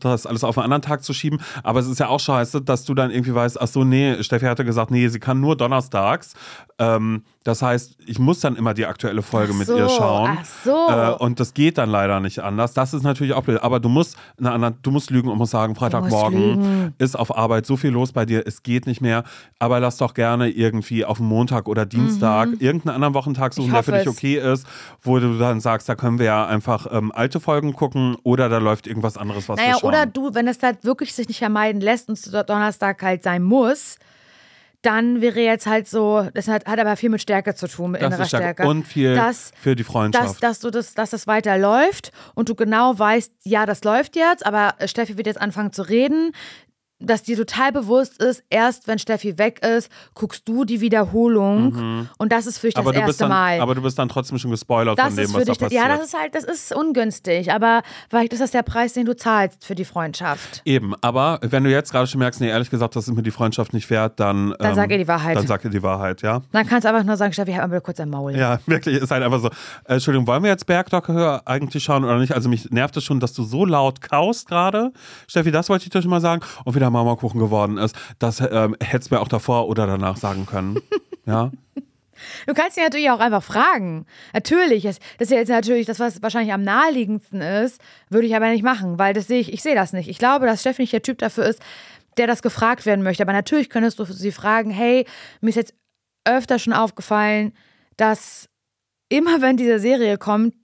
Speaker 1: das alles auf einen anderen Tag zu schieben. Aber es ist ja auch scheiße, dass du dann irgendwie weißt, ach so, nee, Steffi hatte gesagt, nee, sie kann nur donnerstags. Ähm, das heißt, ich muss dann immer die aktuelle Folge so, mit ihr schauen.
Speaker 2: Ach so.
Speaker 1: Äh, und das geht dann leider nicht anders. Das ist natürlich auch blöd. Aber du musst, na, du musst lügen und musst sagen, Freitagmorgen ist auf Arbeit so viel los bei dir, es geht nicht mehr. Aber lass doch gerne irgendwie auf Montag oder Dienstag mhm. irgendeinen anderen Wochentag suchen, der für dich okay ist, wo du dann sagst, da können wir ja einfach ähm, alte Folgen gucken oder da läuft irgendwas anderes, was naja, wir schauen.
Speaker 2: Oder du, wenn es halt wirklich sich nicht vermeiden lässt und es Donnerstag halt sein muss, dann wäre jetzt halt so, das hat, hat aber viel mit Stärke zu tun, mit das innerer Stärke.
Speaker 1: Und viel dass, für die Freundschaft.
Speaker 2: Dass, dass, du das, dass das weiter läuft und du genau weißt, ja, das läuft jetzt, aber Steffi wird jetzt anfangen zu reden dass dir total bewusst ist, erst wenn Steffi weg ist, guckst du die Wiederholung mhm. und das ist für dich das erste
Speaker 1: dann,
Speaker 2: Mal.
Speaker 1: Aber du bist dann trotzdem schon gespoilert das von dem, was da passiert.
Speaker 2: Ja, das ist halt, das ist ungünstig, aber vielleicht ist das der Preis, den du zahlst für die Freundschaft.
Speaker 1: Eben, aber wenn du jetzt gerade schon merkst, nee, ehrlich gesagt, das ist mir die Freundschaft nicht wert, dann
Speaker 2: Dann ähm, sag ihr die Wahrheit.
Speaker 1: Dann sag ihr die Wahrheit, ja.
Speaker 2: Dann kannst du einfach nur sagen, Steffi, halt mal kurz ein Maul.
Speaker 1: Ja, wirklich, ist halt einfach so. Äh, Entschuldigung, wollen wir jetzt Bergdocke eigentlich schauen oder nicht? Also mich nervt es schon, dass du so laut kaust gerade. Steffi, das wollte ich dir schon mal sagen. Und wieder Marmorkuchen geworden geworden ist, das ähm, hättest du mir auch davor oder danach sagen können. ja.
Speaker 2: Du kannst ihn natürlich auch einfach fragen. Natürlich, das ist jetzt natürlich das, was wahrscheinlich am naheliegendsten ist, würde ich aber nicht machen, weil das sehe ich, ich sehe das nicht. Ich glaube, dass Steff nicht der Typ dafür ist, der das gefragt werden möchte. Aber natürlich könntest du sie fragen, hey, mir ist jetzt öfter schon aufgefallen, dass immer wenn diese Serie kommt,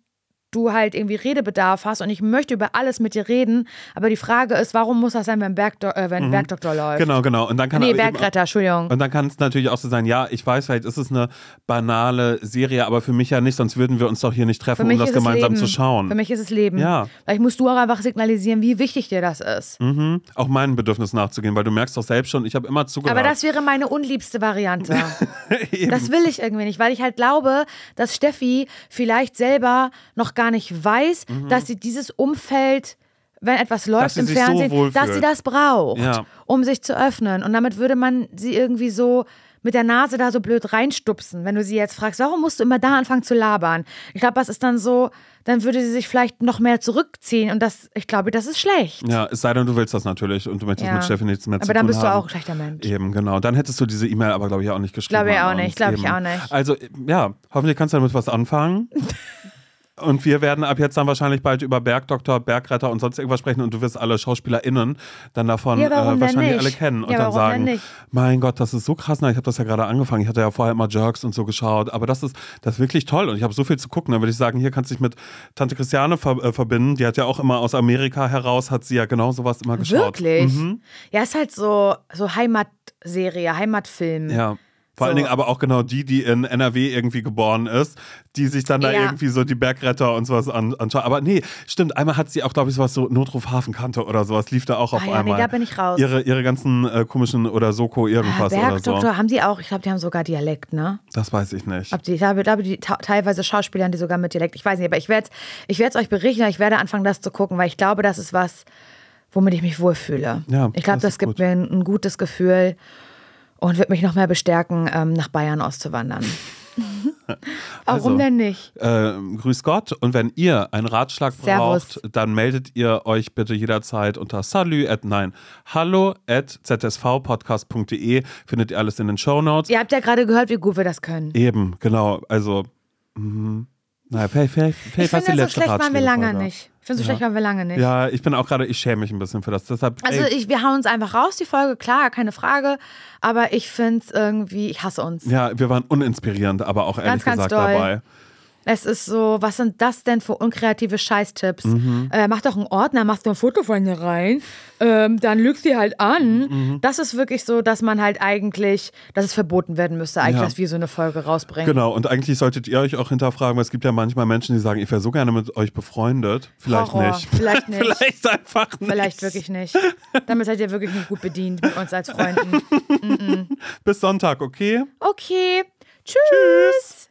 Speaker 2: du halt irgendwie Redebedarf hast und ich möchte über alles mit dir reden, aber die Frage ist, warum muss das sein, wenn, Bergdo äh, wenn mhm. Bergdoktor läuft?
Speaker 1: Genau, genau. Und dann kann
Speaker 2: nee, Bergretter, Entschuldigung.
Speaker 1: Und dann kann es natürlich auch so sein, ja, ich weiß, vielleicht ist es eine banale Serie, aber für mich ja nicht, sonst würden wir uns doch hier nicht treffen, um das gemeinsam
Speaker 2: Leben.
Speaker 1: zu schauen.
Speaker 2: Für mich ist es Leben.
Speaker 1: Ja.
Speaker 2: Vielleicht musst du auch einfach signalisieren, wie wichtig dir das ist.
Speaker 1: Mhm. Auch meinen Bedürfnissen nachzugehen, weil du merkst doch selbst schon, ich habe immer zugehört.
Speaker 2: Aber das wäre meine unliebste Variante. das will ich irgendwie nicht, weil ich halt glaube, dass Steffi vielleicht selber noch gar nicht weiß, mhm. dass sie dieses Umfeld wenn etwas läuft im Fernsehen,
Speaker 1: so
Speaker 2: dass sie das braucht,
Speaker 1: ja.
Speaker 2: um sich zu öffnen. Und damit würde man sie irgendwie so mit der Nase da so blöd reinstupsen, wenn du sie jetzt fragst, warum musst du immer da anfangen zu labern? Ich glaube, das ist dann so, dann würde sie sich vielleicht noch mehr zurückziehen und das, ich glaube, das ist schlecht.
Speaker 1: Ja, es sei denn, du willst das natürlich und du möchtest
Speaker 2: Ja.
Speaker 1: mit Steffi nichts mehr
Speaker 2: Aber
Speaker 1: zu
Speaker 2: dann
Speaker 1: tun
Speaker 2: bist du
Speaker 1: haben.
Speaker 2: auch ein schlechter Mensch.
Speaker 1: Eben, genau. Dann hättest du diese E-Mail aber, glaube ich, auch nicht geschrieben.
Speaker 2: Glaube ich auch nicht, glaube ich auch nicht.
Speaker 1: Also, ja, hoffentlich kannst du damit was anfangen. Und wir werden ab jetzt dann wahrscheinlich bald über Bergdoktor, Bergretter und sonst irgendwas sprechen und du wirst alle SchauspielerInnen dann davon
Speaker 2: Ja,
Speaker 1: äh, wahrscheinlich
Speaker 2: nicht?
Speaker 1: alle kennen und
Speaker 2: Ja,
Speaker 1: dann sagen, mein Gott, das ist so krass. Na, ich habe das ja gerade angefangen. Ich hatte ja vorher immer Jerks und so geschaut, aber das ist, das ist wirklich toll und ich habe so viel zu gucken. Dann würde ich sagen, hier kannst du dich mit Tante Christiane ver äh, verbinden. Die hat ja auch immer aus Amerika heraus, hat sie ja genau sowas immer geschaut.
Speaker 2: Wirklich?
Speaker 1: Mhm.
Speaker 2: Ja, ist halt so, so Heimatserie, Heimatfilm.
Speaker 1: Ja. Vor allen
Speaker 2: So.
Speaker 1: Dingen aber auch genau die, die in NRW irgendwie geboren ist, die sich dann da
Speaker 2: Ja.
Speaker 1: irgendwie so die Bergretter und sowas an, anschauen. Aber nee, stimmt, einmal hat sie auch, glaube ich, sowas so Notruf Hafenkante oder sowas, lief da auch auf
Speaker 2: Ah ja, nee,
Speaker 1: einmal.
Speaker 2: da bin ich raus.
Speaker 1: Ihre, ihre ganzen äh, komischen oder Soko
Speaker 2: Ah,
Speaker 1: irgendwas oder
Speaker 2: Bergdoktor,
Speaker 1: so.
Speaker 2: haben die auch, ich glaube, die haben sogar Dialekt, ne?
Speaker 1: Das weiß ich nicht.
Speaker 2: Ob die, ich glaube, die teilweise Schauspieler, die sogar mit Dialekt, ich weiß nicht, aber ich werde ich es euch berichten, ich werde anfangen, das zu gucken, weil ich glaube, das ist was, womit ich mich wohlfühle.
Speaker 1: Ja,
Speaker 2: ich glaube,
Speaker 1: das
Speaker 2: das, gibt
Speaker 1: gut.
Speaker 2: mir ein, ein gutes Gefühl und wird mich noch mehr bestärken, ähm, nach Bayern auszuwandern. Warum
Speaker 1: Also,
Speaker 2: denn nicht?
Speaker 1: Äh, grüß Gott. Und wenn ihr einen Ratschlag
Speaker 2: Servus.
Speaker 1: braucht, dann meldet ihr euch bitte jederzeit unter salü at nein, hallo at zsvpodcast.de. Findet ihr alles in den Show Notes.
Speaker 2: Ihr habt ja gerade gehört, wie gut wir das können.
Speaker 1: Eben, genau. Also, mhm. Naja, vielleicht, vielleicht,
Speaker 2: Ich
Speaker 1: vielleicht die
Speaker 2: finde, so schlecht waren wir lange
Speaker 1: Ratschläge-Folge.
Speaker 2: nicht. Ich finde, so schlecht waren wir lange nicht.
Speaker 1: Ja, ich bin auch gerade, ich schäme mich ein bisschen für das. Deshalb,
Speaker 2: Also ich, wir hauen uns einfach raus, die Folge, klar, keine Frage. Aber ich finde es irgendwie, ich hasse uns.
Speaker 1: ja, wir waren uninspirierend, aber auch ehrlich
Speaker 2: ganz
Speaker 1: gesagt
Speaker 2: doll.
Speaker 1: dabei.
Speaker 2: Es ist so, was sind das denn für unkreative Scheißtipps?
Speaker 1: Mhm.
Speaker 2: Äh, mach doch einen Ordner, machst du ein Foto von dir rein, ähm, dann lügst sie halt an.
Speaker 1: Mhm.
Speaker 2: Das ist wirklich so, dass man halt eigentlich, dass es verboten werden müsste, eigentlich,
Speaker 1: Ja.
Speaker 2: dass wir so eine Folge rausbringen.
Speaker 1: Genau, und eigentlich solltet ihr euch auch hinterfragen, weil es gibt ja manchmal Menschen, die sagen, ich wäre so gerne mit euch befreundet. Vielleicht
Speaker 2: Horror.
Speaker 1: nicht.
Speaker 2: Vielleicht nicht.
Speaker 1: Vielleicht einfach nicht.
Speaker 2: Vielleicht wirklich nicht. Damit seid ihr wirklich nicht gut bedient mit uns als Freunden.
Speaker 1: Bis Sonntag, okay?
Speaker 2: Okay. Tschüss.